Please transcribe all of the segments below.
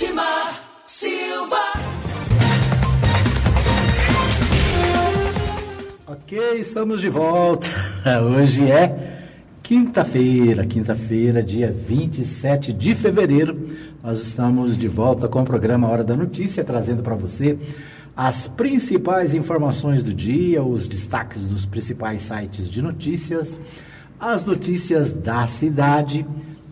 Edmar Silva. Ok, estamos de volta. Hoje é quinta-feira, quinta-feira, dia 27 de fevereiro. Nós estamos de volta com o programa Hora da Notícia, trazendo para você as principais informações do dia, os destaques dos principais sites de notícias, as notícias da cidade,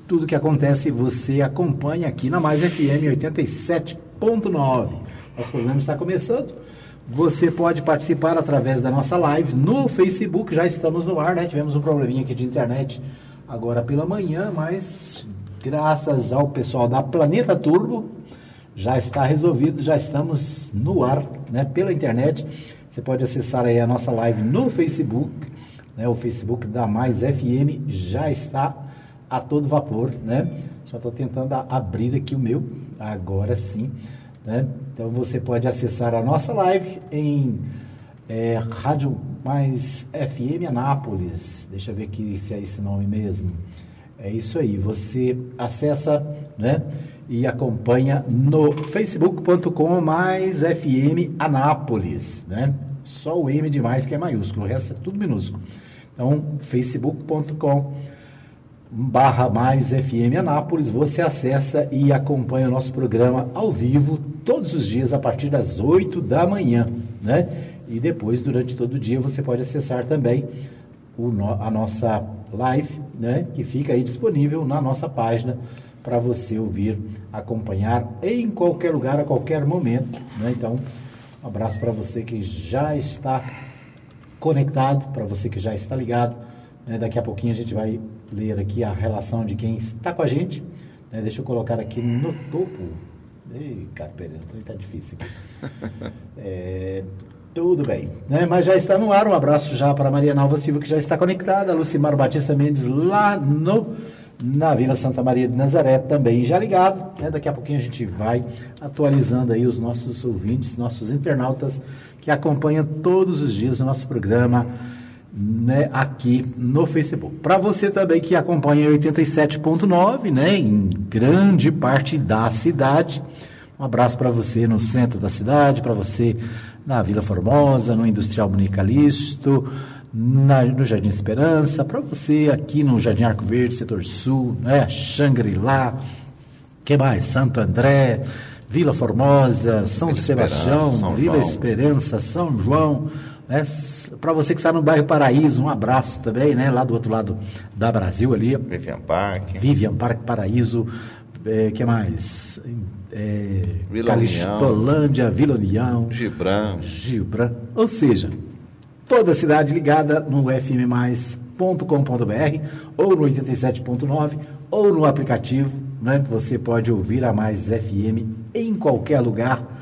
tudo que acontece você acompanha aqui na Mais FM 87.9. Nosso programa está começando. Você pode participar através da nossa live no Facebook, já estamos no ar, né? Tivemos um probleminha aqui de internet agora pela manhã, mas graças ao pessoal da Planeta Turbo, já está resolvido, já estamos no ar, né, pela internet. Você pode acessar aí a nossa live no Facebook, né, o Facebook da Mais FM já está a todo vapor, né? Só estou tentando abrir aqui o meu, agora sim, né? Então você pode acessar a nossa live em é, Rádio Mais FM Anápolis. Deixa eu ver aqui se é esse nome mesmo. É isso aí. Você acessa, né? e acompanha no facebook.com mais FM Anápolis, né? Só o M de mais que é maiúsculo, o resto é tudo minúsculo. Então, facebook.com barra mais FM Anápolis, você acessa e acompanha o nosso programa ao vivo todos os dias a partir das 8 da manhã, né? E depois, durante todo o dia, você pode acessar também o, a nossa live, né? Que fica aí disponível na nossa página para você ouvir, acompanhar em qualquer lugar, a qualquer momento. Né? Então, um abraço para você que já está conectado, para você que já está ligado. Né? Daqui a pouquinho a gente vai ler aqui a relação de quem está com a gente. Né? Deixa eu colocar aqui no topo. Ei, cara, Pereira, está difícil aqui. É, tudo bem, né? Mas já está no ar. Um abraço já para Maria Nalva Silva, que já está conectada. Lucimar Batista Mendes lá no na Vila Santa Maria de Nazaré, também já ligado. Né? Daqui a pouquinho a gente vai atualizando aí os nossos ouvintes, nossos internautas que acompanham todos os dias o nosso programa né, aqui no Facebook. Para você também que acompanha 87.9, né, em grande parte da cidade. Um abraço para você no centro da cidade, para você na Vila Formosa, no Industrial Municalisto, na, no Jardim Esperança, para você aqui no Jardim Arco Verde, setor sul, né? Xangri-Lá, que mais? Santo André, Vila Formosa, São Vila Sebastião, São Vila João. Esperança, São João. Né? Para você que está no bairro Paraíso, um abraço também, né? Lá do outro lado da Brasil ali. Vivian Park. Vivian Park, Paraíso. É, que mais? É, Vila Calistolândia, Vila União. Gibran. Gibran. Ou seja, toda a cidade ligada no fmmais.com.br ou no 87.9 ou no aplicativo, né? Você pode ouvir a Mais FM em qualquer lugar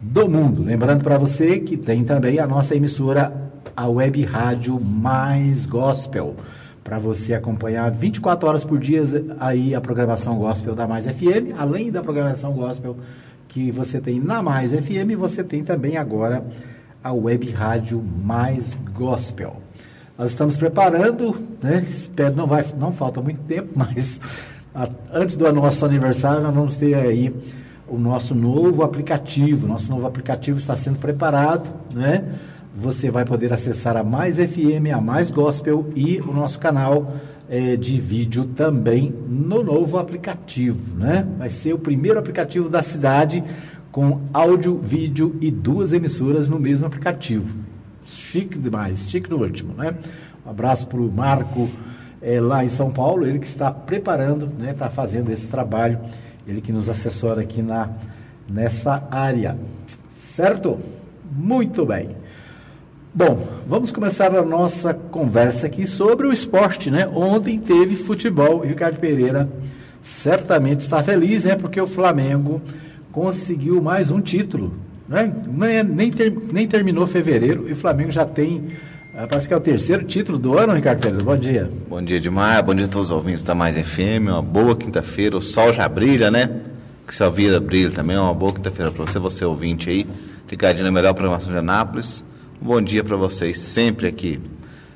do mundo. Lembrando para você que tem também a nossa emissora, a web rádio Mais Gospel, para você acompanhar 24 horas por dia aí a programação gospel da Mais FM, além da programação gospel que você tem na Mais FM, você tem também agora a web rádio Mais Gospel. Nós estamos preparando, né? Espero não vai, não falta muito tempo, mas a, antes do nosso aniversário nós vamos ter aí o nosso novo aplicativo. Nosso novo aplicativo está sendo preparado, né? Você vai poder acessar a Mais FM, a Mais Gospel e o nosso canal é, de vídeo também no novo aplicativo, né? Vai ser o primeiro aplicativo da cidade com áudio, vídeo e duas emissoras no mesmo aplicativo. Chique demais, chique no último, né? Um abraço para o Marco é, lá em São Paulo, ele que está preparando, né? Está fazendo esse trabalho, ele que nos assessora aqui na, nessa área. Certo? Muito bem. Bom, vamos começar a nossa conversa aqui sobre o esporte, né? Ontem teve futebol e Ricardo Pereira certamente está feliz, né? Porque o Flamengo conseguiu mais um título. Né? Nem, nem, ter, nem terminou fevereiro e o Flamengo já tem. Parece que é o terceiro título do ano, Ricardo Pedro. Bom dia. Bom dia, Edmar. Bom dia a todos os ouvintes da Mais FM. Uma boa quinta-feira. O sol já brilha, né? Que sua vida brilha também. Uma boa quinta-feira para você, você ouvinte aí. Ligadinho na melhor programação de Anápolis. Um bom dia para vocês sempre aqui.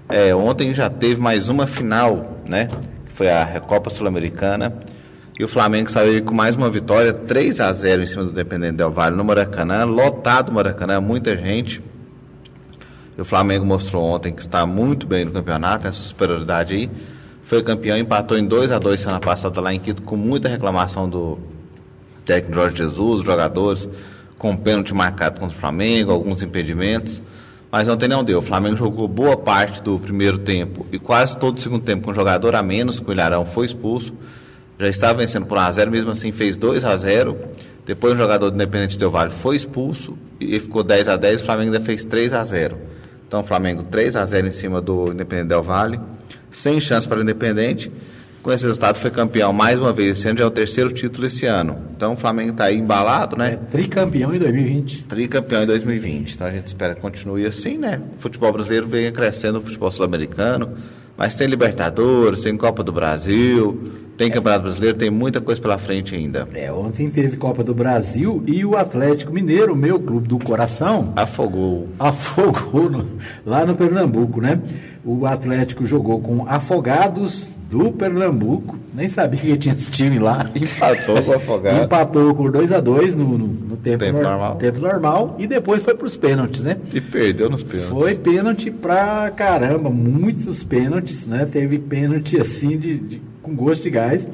É, ontem já teve mais uma final, né? Foi a Recopa Sul-Americana. E o Flamengo saiu com mais uma vitória, 3 a 0 em cima do Independente Del Valle no Maracanã, lotado o Maracanã, muita gente. E o Flamengo mostrou ontem que está muito bem no campeonato, essa superioridade aí. Foi campeão, empatou em 2 a 2 semana passada lá em Quito, com muita reclamação do técnico Jorge Jesus, jogadores, com pênalti marcado contra o Flamengo, alguns impedimentos. Mas ontem não deu. O Flamengo jogou boa parte do primeiro tempo e quase todo o segundo tempo com um jogador a menos, com o Ilharão foi expulso. Já estava vencendo por 1 a 0 mesmo assim fez 2 a 0 Depois o jogador do Independente Del Vale foi expulso e ficou 10 a 10 O Flamengo ainda fez 3 a 0 Então o Flamengo 3 a 0 em cima do Independente Del Vale sem chance para o Independente. Com esse resultado, foi campeão mais uma vez. Esse ano já é o terceiro título esse ano. Então o Flamengo está aí embalado, né? É, tricampeão em 2020. Tricampeão em 2020. Então a gente espera que continue assim, né? O futebol brasileiro vem crescendo, o futebol sul-americano. Mas tem Libertadores, tem Copa do Brasil, tem Campeonato Brasileiro, tem muita coisa pela frente ainda. É, ontem teve Copa do Brasil e o Atlético Mineiro, meu clube do coração. Afogou. Afogou no, lá no Pernambuco, né? O Atlético jogou com Afogados do Pernambuco. Nem sabia que tinha esse time lá. Empatou com o Afogados. Empatou por 2 a 2 no, no, no, tempo, tempo no, normal. tempo normal. E depois foi para os pênaltis, né? E perdeu nos pênaltis. Foi pênalti pra caramba, muitos pênaltis, né? Teve pênalti assim de, de com gosto de gás,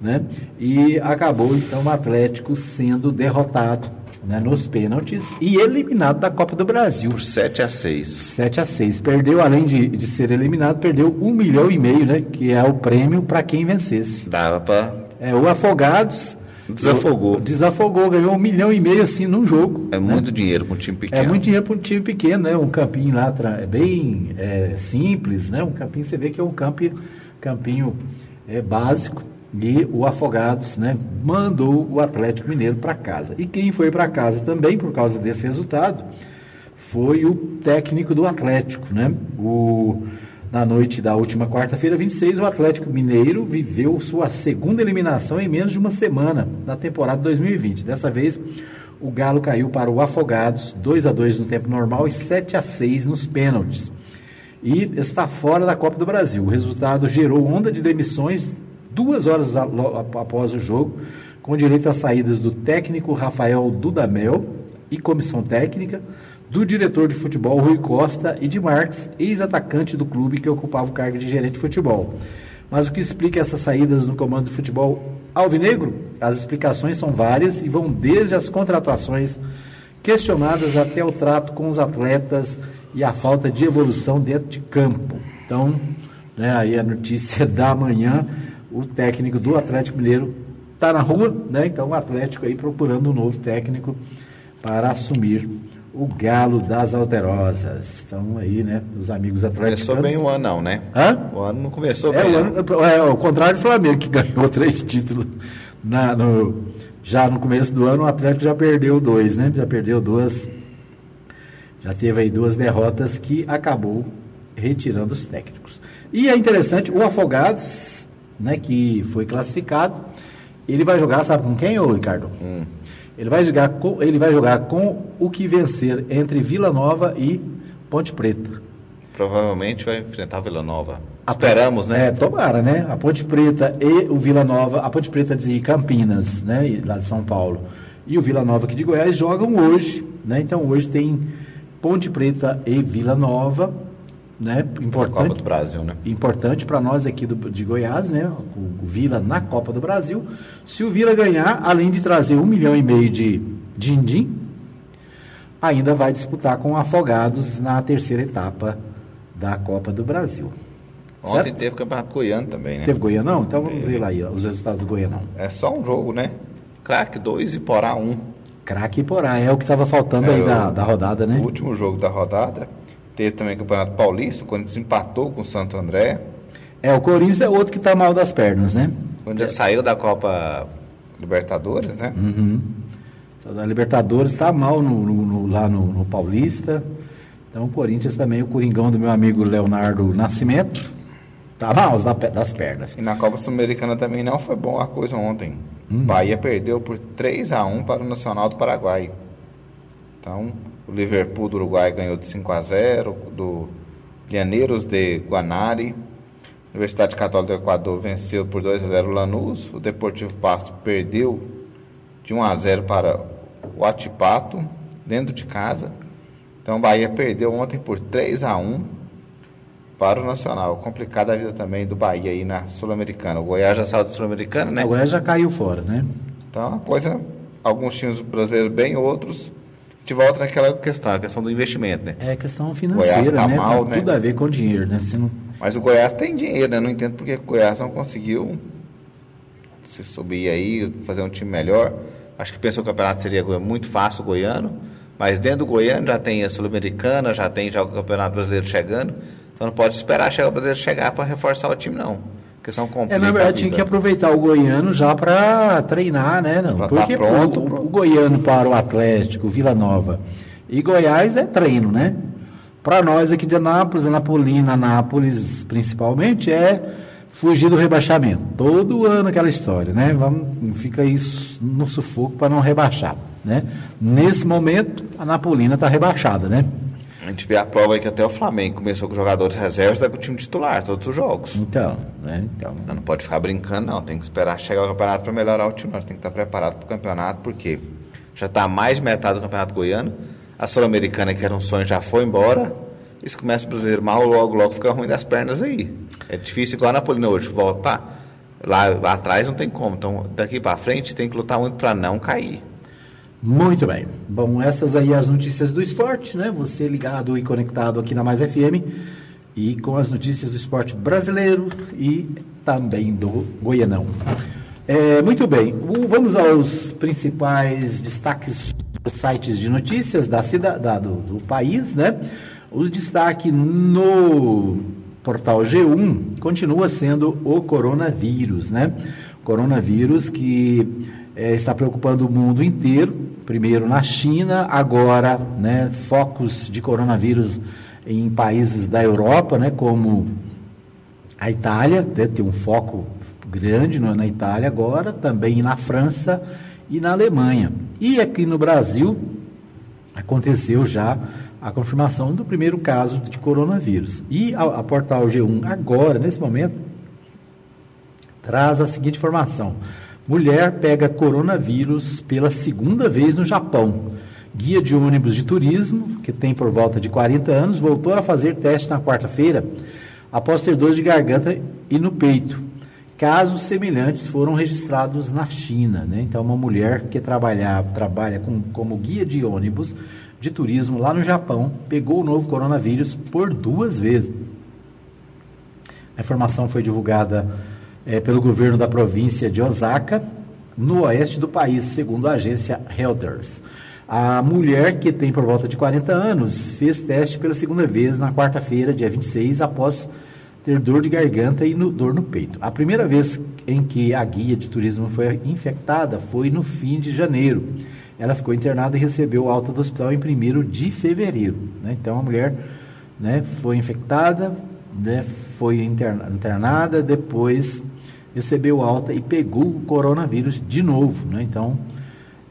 né? E acabou então o Atlético sendo derrotado né, nos pênaltis e eliminado da Copa do Brasil. Por 7 a 6. 7 a 6. Perdeu, além de, de ser eliminado, perdeu um milhão e meio, né? Que é o prêmio para quem vencesse. Dava para. É, o Afogados. Desafogou. Desafogou, ganhou um milhão e meio assim num jogo. É né? muito dinheiro para um time pequeno. É muito dinheiro para um time pequeno, né? Um campinho lá é bem é, simples, né? Um campinho, você vê que é um campo, campinho é, básico e o Afogados né, mandou o Atlético Mineiro para casa. E quem foi para casa também por causa desse resultado foi o técnico do Atlético. Né? O, na noite da última quarta-feira, 26, o Atlético Mineiro viveu sua segunda eliminação em menos de uma semana na temporada 2020. Dessa vez, o Galo caiu para o Afogados, 2 a 2 no tempo normal e 7 a 6 nos pênaltis e está fora da Copa do Brasil. O resultado gerou onda de demissões duas horas após o jogo, com direito às saídas do técnico Rafael Dudamel e comissão técnica, do diretor de futebol Rui Costa e de Marques, ex-atacante do clube que ocupava o cargo de gerente de futebol. Mas o que explica essas saídas no comando do futebol alvinegro? As explicações são várias e vão desde as contratações questionadas até o trato com os atletas e a falta de evolução dentro de campo. Então, né, aí a notícia da manhã, o técnico do Atlético Mineiro está na rua, né? Então o Atlético aí procurando um novo técnico para assumir o Galo das Alterosas. Então aí, né, os amigos atléticos. Começou bem o ano não, né? Hã? O ano não começou é, bem. O ano, é, o contrário do Flamengo, que ganhou três títulos na, no, já no começo do ano, o Atlético já perdeu dois, né? Já perdeu duas já teve aí duas derrotas que acabou retirando os técnicos. E é interessante, o Afogados, né, que foi classificado, ele vai jogar, sabe com quem, ô Ricardo? Hum. Ele vai jogar com, ele vai jogar com o que vencer entre Vila Nova e Ponte Preta. Provavelmente vai enfrentar Vila Nova. Esperamos, né? É, tomara, né? A Ponte Preta e o Vila Nova, a Ponte Preta de Campinas, né, lá de São Paulo, e o Vila Nova aqui de Goiás jogam hoje, né? Então hoje tem Ponte Preta e Vila Nova, né? Importante. Copa do Brasil, né? Importante para nós aqui do, de Goiás, né? O, o, Vila na Copa do Brasil. Se o Vila ganhar, além de trazer um milhão e meio de din-din, ainda vai disputar com Afogados na terceira etapa da Copa do Brasil. Ontem certo? teve campeonato goiano também, né? Teve goianão? Então vamos teve. ver lá aí, os resultados do goianão. É só um jogo, né? Crack 2 e Porá 1. Um. Craque Porá, é o que estava faltando é, aí da, da rodada, né? O último jogo da rodada. Teve também o Campeonato Paulista, quando desempatou com o Santo André. É, o Corinthians é outro que está mal das pernas, né? Quando já saiu da Copa Libertadores, né? Uhum. A Libertadores está mal no, no, no, lá no, no, Paulista. Então o Corinthians também, o Coringão do meu amigo Leonardo Nascimento, tá mal das pernas. E na Copa Sul-Americana também não foi bom a coisa ontem. Hum. Bahia perdeu por 3 a 1 para o Nacional do Paraguai. Então, o Liverpool do Uruguai ganhou de 5 a 0 do Llaneiros de Guanari. Universidade Católica do Equador venceu por 2 a 0 o Lanús. O Deportivo Pasto perdeu de 1 a 0 para o Atipato, dentro de casa. Então o Bahia perdeu ontem por 3 a 1 para o Nacional. Complicada a vida também do Bahia aí na Sul-Americana. O Goiás já saiu da Sul-Americana, né? O Goiás já caiu fora, né? Então, a coisa, alguns times brasileiros bem, outros. Gente volta naquela questão, a questão do investimento, né? É questão financeira, tá né? mal, Tem né? tudo a ver com dinheiro, né? Se não... Mas o Goiás tem dinheiro, né? Não entendo porque o Goiás não conseguiu se subir aí, fazer um time melhor. Acho que pensou que o campeonato seria muito fácil o goiano, mas dentro do goiano já tem a Sul-Americana, já tem já o Campeonato Brasileiro chegando. Então não pode esperar chegar o brasileiro chegar para reforçar o time, não. Complica É, na verdade, tinha que aproveitar o goiano já para treinar, né? Não? Pra tá Porque pronto, o, o goiano para o Atlético, Vila Nova e Goiás é treino, né? Para nós aqui de Anápolis, Anapolina, Anápolis principalmente, é fugir do rebaixamento. Todo ano aquela história, né? Vamos, fica isso no sufoco para não rebaixar, né? Nesse momento, a Napolina está rebaixada, né? A gente vê a prova aí que até o Flamengo começou com jogadores reservas, está com o time titular, todos os jogos. Então, né? Então, Não, não pode ficar brincando, não. Tem que esperar chegar o campeonato para melhorar o time. Nós tem que estar preparado para o campeonato, porque já está mais de metade do campeonato goiano. A Sul-Americana, que era um sonho, já foi embora. Isso começa o brasileiro mal, logo, logo fica ruim das pernas aí. É difícil, igual a Napolina hoje, voltar. Lá, lá atrás não tem como. Então, daqui para frente, tem que lutar muito para não cair. Muito bem. Bom, essas aí as notícias do esporte, né? Você ligado e conectado aqui na Mais FM e com as notícias do esporte brasileiro e também do Goianão. É, muito bem. Vamos aos principais destaques dos sites de notícias da cidade, da- do, do país, né? O destaque no portal G1 continua sendo o coronavírus, né? Coronavírus que eh, está preocupando o mundo inteiro, primeiro na China, agora, né, focos de coronavírus em países da Europa, né, como a Itália, né, tem um foco grande no- na Itália agora, também na França e na Alemanha. E aqui no Brasil aconteceu já a confirmação do primeiro caso de coronavírus. E a, a portal G1 agora, nesse momento, traz a seguinte informação: mulher pega coronavírus pela segunda vez no Japão. Guia de ônibus de turismo, que tem por volta de 40 anos, voltou a fazer teste na quarta-feira após ter dor de garganta e no peito. Casos semelhantes foram registrados na China. Né? Então, uma mulher que trabalha, trabalha com, como guia de ônibus de turismo lá no Japão pegou o novo coronavírus por duas vezes. A informação foi divulgada eh, pelo governo da província de Osaka, no oeste do país, segundo a agência Reuters. A mulher, que tem por volta de 40 anos, fez teste pela segunda vez na quarta-feira, dia 26, após ter dor de garganta e no- dor no peito. A primeira vez em que a guia de turismo foi infectada foi no fim de janeiro. Ela ficou internada e recebeu alta do hospital em 1 de fevereiro. né? Então, a mulher né, foi infectada, né, foi interna- internada, depois recebeu alta e pegou o coronavírus de novo. Né? Então,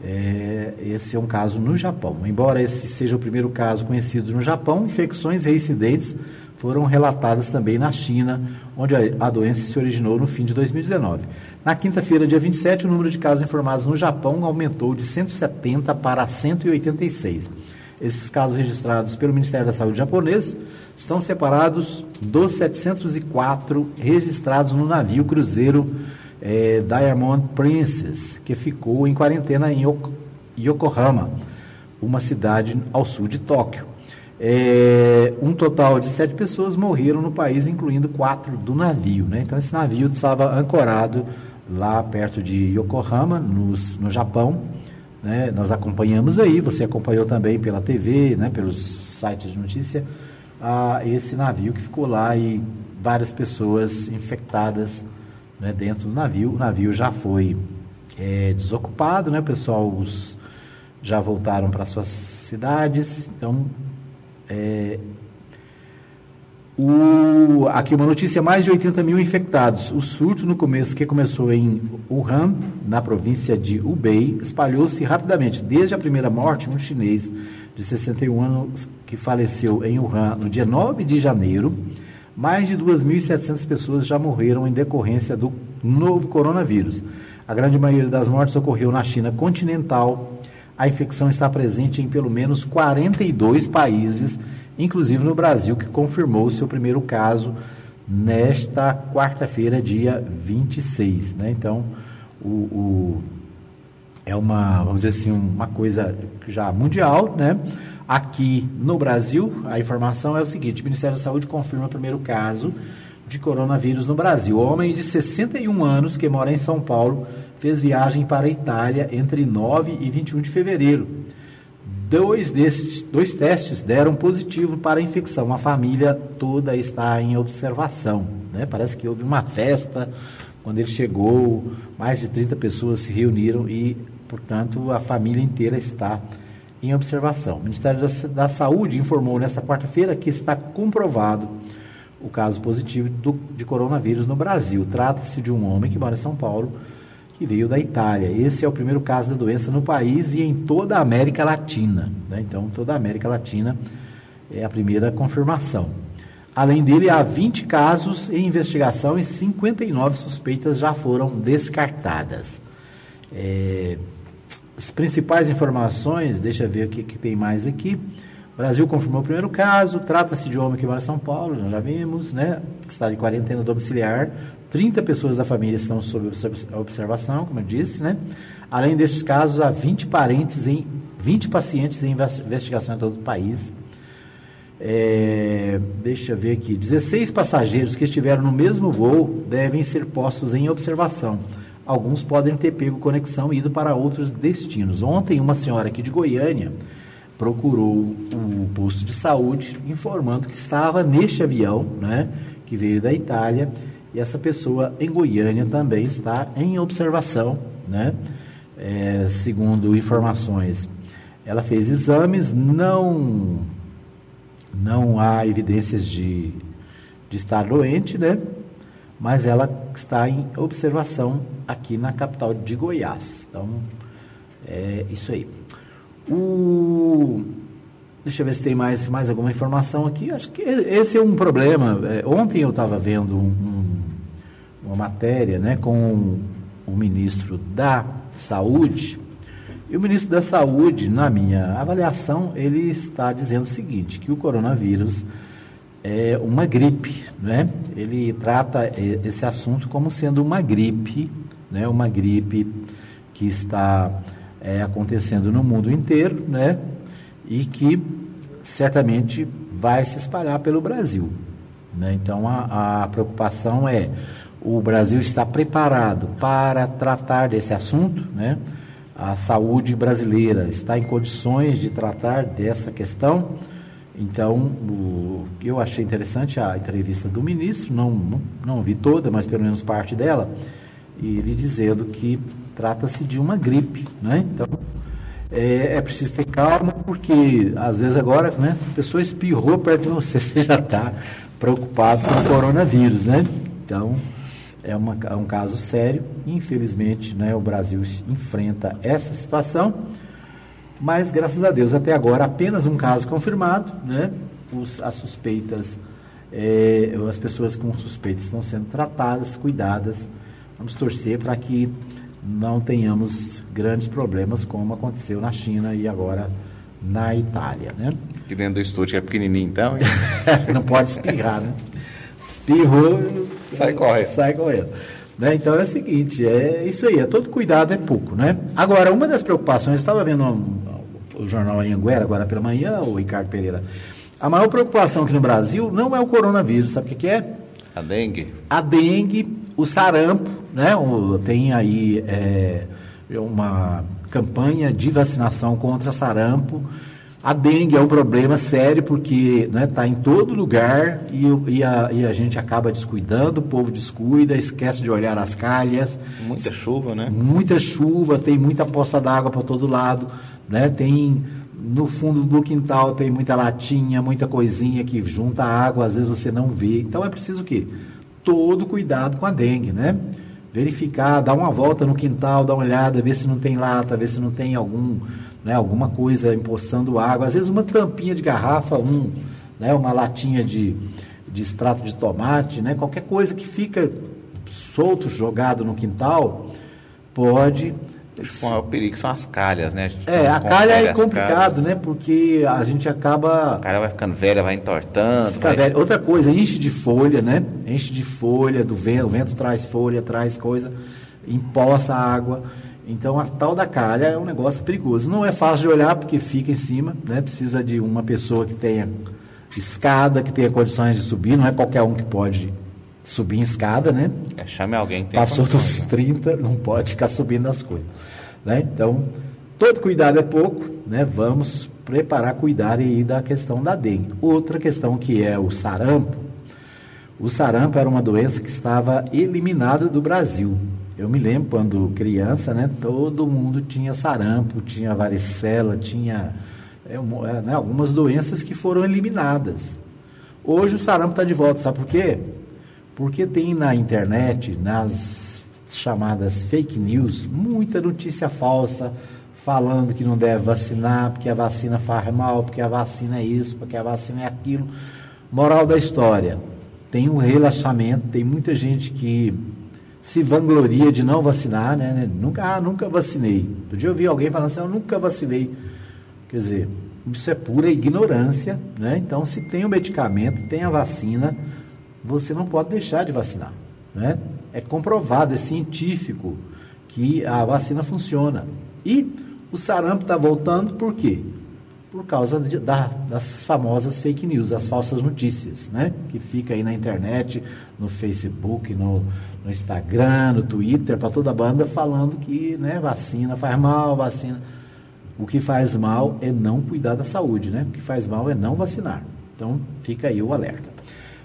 é, esse é um caso no Japão. Embora esse seja o primeiro caso conhecido no Japão, infecções reincidentes foram relatadas também na China, onde a, a doença se originou no fim de 2019. Na quinta-feira, dia 27, o número de casos informados no Japão aumentou de 170 para 186. Esses casos registrados pelo Ministério da Saúde japonês estão separados dos 704 registrados no navio cruzeiro eh, Diamond Princess, que ficou em quarentena em Yok- Yokohama, uma cidade ao sul de Tóquio. É, um total de sete pessoas morreram no país, incluindo quatro do navio. Né? Então, esse navio estava ancorado lá perto de Yokohama, nos- no Japão. Né? Nós acompanhamos aí, você acompanhou também pela TV, né? pelos sites de notícia, ah, esse navio que ficou lá e várias pessoas infectadas né, dentro do navio. O navio já foi é, desocupado, né? o pessoal os- já voltaram para suas cidades. Então, é, o- aqui uma notícia: mais de 80 mil infectados. O surto no começo, que começou em Wuhan, na província de Hubei, espalhou-se rapidamente. Desde a primeira morte, um chinês de 61 anos que faleceu em Wuhan no dia 9 de janeiro, mais de 2.700 pessoas já morreram em decorrência do novo coronavírus. A grande maioria das mortes ocorreu na China continental. A infecção está presente em pelo menos 42 países, inclusive no Brasil, que confirmou seu primeiro caso nesta quarta-feira, dia 26. Né? Então, o, o, é uma, vamos dizer assim, uma coisa já mundial, né? Aqui no Brasil, a informação é o seguinte: o Ministério da Saúde confirma o primeiro caso de coronavírus no Brasil. O homem de 61 anos que mora em São Paulo fez viagem para a Itália entre 9 e 21 de fevereiro. Dois, destes, dois testes deram positivo para a infecção. A família toda está em observação. Né? Parece que houve uma festa quando ele chegou, mais de 30 pessoas se reuniram e, portanto, a família inteira está em observação. O Ministério da, Saúde informou nesta quarta-feira que está comprovado o caso positivo do, de coronavírus no Brasil. Trata-se de um homem que mora em São Paulo, que veio da Itália. Esse é o primeiro caso da doença no país e em toda a América Latina. Né? Então, toda a América Latina é a primeira confirmação. Além dele, há 20 casos em investigação e 59 suspeitas já foram descartadas. É, as principais informações, deixa eu ver o que, que tem mais aqui. Brasil confirmou o primeiro caso, trata-se de homem que mora em São Paulo, nós já vimos, né? Que está de quarentena domiciliar. 30 pessoas da família estão sob observação, como eu disse, né? Além destes casos, há 20 parentes em 20 pacientes em investigação em todo o país. É, deixa eu ver aqui. 16 passageiros que estiveram no mesmo voo devem ser postos em observação. Alguns podem ter pego conexão e ido para outros destinos. Ontem, uma senhora aqui de Goiânia procurou o posto de saúde informando que estava neste avião, né, que veio da Itália, e essa pessoa em Goiânia também está em observação, né, é, segundo informações. Ela fez exames, não não há evidências de, de estar doente, né? mas ela está em observação aqui na capital de Goiás. Então, é isso aí. O... Deixa eu ver se tem mais, mais alguma informação aqui. Acho que esse é um problema. É, ontem eu estava vendo um, uma matéria né, com o ministro da Saúde. E o ministro da Saúde, na minha avaliação, ele está dizendo o seguinte, que o coronavírus é uma gripe, né? Ele trata esse assunto como sendo uma gripe, né? Uma gripe que está é, acontecendo no mundo inteiro, né? E que certamente vai se espalhar pelo Brasil, né? Então a, a preocupação é o Brasil está preparado para tratar desse assunto, né? A saúde brasileira está em condições de tratar dessa questão então, o, eu achei interessante a entrevista do ministro, não, não, não vi toda, mas pelo menos parte dela, e ele dizendo que trata-se de uma gripe, né? Então, é, é, preciso ter calma, porque às vezes agora, né, a pessoa espirrou perto de você, você já está preocupado com o coronavírus, né? Então, é, uma, é um caso sério, infelizmente, né, o Brasil enfrenta essa situação, mas graças a Deus até agora apenas um caso confirmado, né? Os, as suspeitas, é, as pessoas com suspeitas estão sendo tratadas, cuidadas. Vamos torcer para que não tenhamos grandes problemas como aconteceu na China e agora na Itália, né? Que dentro do estúdio é pequenininho então, não pode espirrar, né? Espirrou, sai correndo. Sai correndo. Né? Então é o seguinte, é isso aí, é todo cuidado é pouco, né? Agora, uma das preocupações, estava vendo um, o jornal Anhanguera agora pela manhã, o Ricardo Pereira, a maior preocupação aqui no Brasil não é o coronavírus, sabe o que, que é? A dengue. A dengue, o sarampo, né? Tem aí é, uma campanha de vacinação contra sarampo, a dengue é um problema sério porque está né, tá em todo lugar e, e, a, e, a, gente acaba descuidando, o povo descuida, esquece de olhar as calhas. Muita chuva, né? Muita chuva, tem muita poça d'água para todo lado, né? Tem no fundo do quintal tem muita latinha, muita coisinha que junta água, às vezes você não vê. Então é preciso o quê? Todo cuidado com a dengue, né? Verificar, dar uma volta no quintal, dar uma olhada, ver se não tem lata, ver se não tem algum né, alguma coisa empoçando água, às vezes uma tampinha de garrafa, um, né, uma latinha de, de extrato de tomate, né? Qualquer coisa que fica solto, jogado no quintal, pode É o perigo são as calhas, né? A é, a calha é complicado, né? Porque a gente acaba. A calha vai ficando velha, vai entortando. Fica vai... velha. Outra coisa, enche de folha, né? Enche de folha, do vento, o vento traz folha, traz coisa, empoça a água. Então a tal da calha é um negócio perigoso. Não é fácil de olhar porque fica em cima, né? Precisa de uma pessoa que tenha escada, que tenha condições de subir, não é qualquer um que pode subir em escada, né? É, chame alguém tem Passou dos 30, não pode ficar subindo as coisas. Né? Então, todo cuidado é pouco, né? Vamos preparar, cuidar aí da questão da dengue. Outra questão que é o sarampo. O sarampo era uma doença que estava eliminada do Brasil. Eu me lembro quando criança, né? Todo mundo tinha sarampo, tinha varicela, tinha é, é né, algumas doenças que foram eliminadas. Hoje o sarampo está de volta, sabe por quê? Porque tem na internet, nas chamadas fake news, muita notícia falsa falando que não deve vacinar, porque a vacina faz mal, porque a vacina é isso, porque a vacina é aquilo. Moral da história: tem um relaxamento, tem muita gente que se vangloria de não vacinar, né? Nunca, ah, nunca vacinei. Outro dia eu vi alguém falando assim, eu nunca vacinei. Quer dizer, isso é pura ignorância, né? Então, se tem o medicamento, tem a vacina, você não pode deixar de vacinar. Né? É comprovado, é científico que a vacina funciona. E o sarampo está voltando por quê? Por causa de, da, das famosas fake news, as falsas notícias, né? Que fica aí na internet, no Facebook, no, no Instagram, no Twitter, para toda a banda falando que né, vacina faz mal, vacina. O que faz mal é não cuidar da saúde, né? O que faz mal é não vacinar. Então, fica aí o alerta.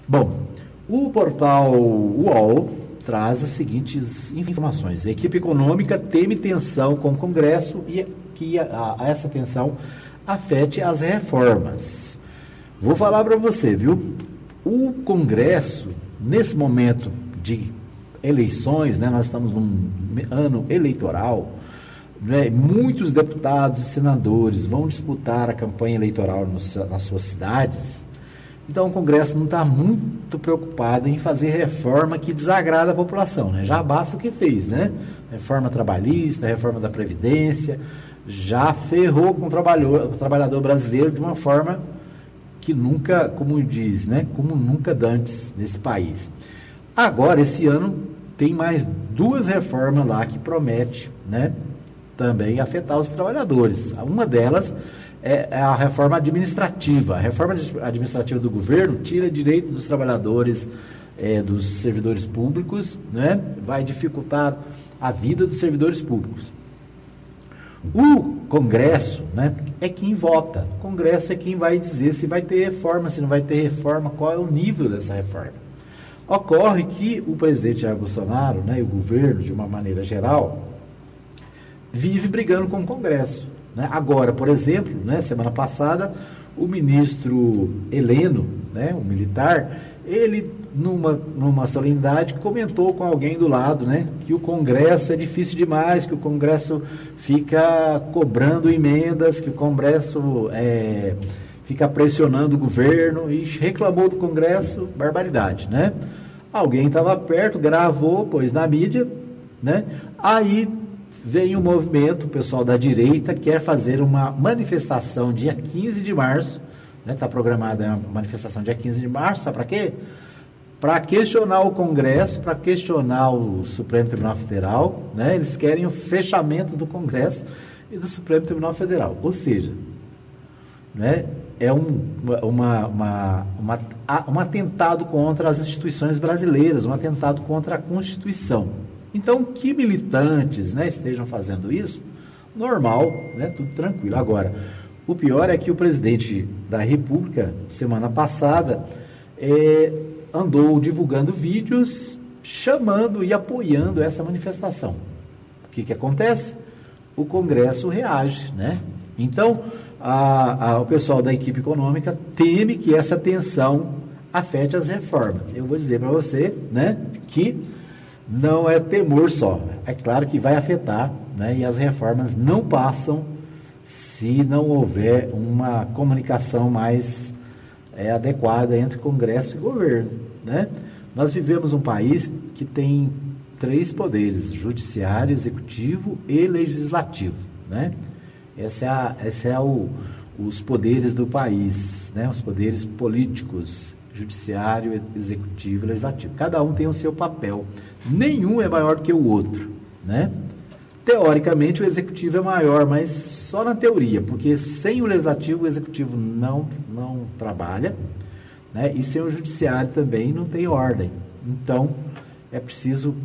Bom, o portal UOL traz as seguintes informações. Equipe econômica teme tensão com o Congresso e que a, a essa tensão afete as reformas. Vou falar para você, viu? O Congresso, nesse momento de eleições, né, nós estamos num ano eleitoral, né, muitos deputados e senadores vão disputar a campanha eleitoral nos, nas suas cidades então o Congresso não está muito preocupado em fazer reforma que desagrada a população, né? Já basta o que fez, né? Reforma trabalhista, reforma da Previdência, já ferrou com o trabalhador, o trabalhador brasileiro de uma forma que nunca, como diz, né? Como nunca antes nesse país. Agora, esse ano, tem mais duas reformas lá que promete, né? Também afetar os trabalhadores. Uma delas é, é a reforma administrativa. A reforma administrativa do governo tira direito dos trabalhadores, é, dos servidores públicos, né? vai dificultar a vida dos servidores públicos. O Congresso né, é quem vota. O Congresso é quem vai dizer se vai ter reforma, se não vai ter reforma, qual é o nível dessa reforma. Ocorre que o presidente Jair Bolsonaro né, e o governo, de uma maneira geral, vive brigando com o Congresso. Né? Agora, por exemplo, né, semana passada, o ministro Heleno, né, o militar, ele, numa, numa solenidade, comentou com alguém do lado né, que o Congresso é difícil demais, que o Congresso fica cobrando emendas, que o Congresso é, fica pressionando o governo e reclamou do Congresso, barbaridade. Né? Alguém estava perto, gravou, pôs na mídia, né? aí vem um movimento, o pessoal da direita quer fazer uma manifestação dia 15 de março, está né, tá programada a manifestação dia 15 de março, sabe para quê? Para questionar o Congresso, para questionar o Supremo Tribunal Federal, né, eles querem o fechamento do Congresso e do Supremo Tribunal Federal. Ou seja, né, é um, uma, uma, uma, um atentado contra as instituições brasileiras, um atentado contra a Constituição. Então, que militantes né, estejam fazendo isso, normal, né, tudo tranquilo. Agora, o pior é que o presidente da República, semana passada, é, andou divulgando vídeos chamando e apoiando essa manifestação. O que, que acontece? O Congresso reage, né? Então, a, a, o pessoal da equipe econômica teme que essa tensão afete as reformas. Eu vou dizer para você, né, que não é temor só. É claro que vai afetar, né? e as reformas não passam se não houver uma comunicação mais é, adequada entre Congresso e governo. Né? Nós vivemos um país que tem três poderes: judiciário, executivo e legislativo. Né? Esse é, a, é o, os poderes do país, né? os poderes políticos, judiciário, executivo e legislativo. Cada um tem o seu papel. Nenhum é maior do que o outro. Né? Teoricamente, o executivo é maior, mas só na teoria, porque sem o legislativo, o executivo não, não trabalha, né? e sem o judiciário também não tem ordem. Então, é preciso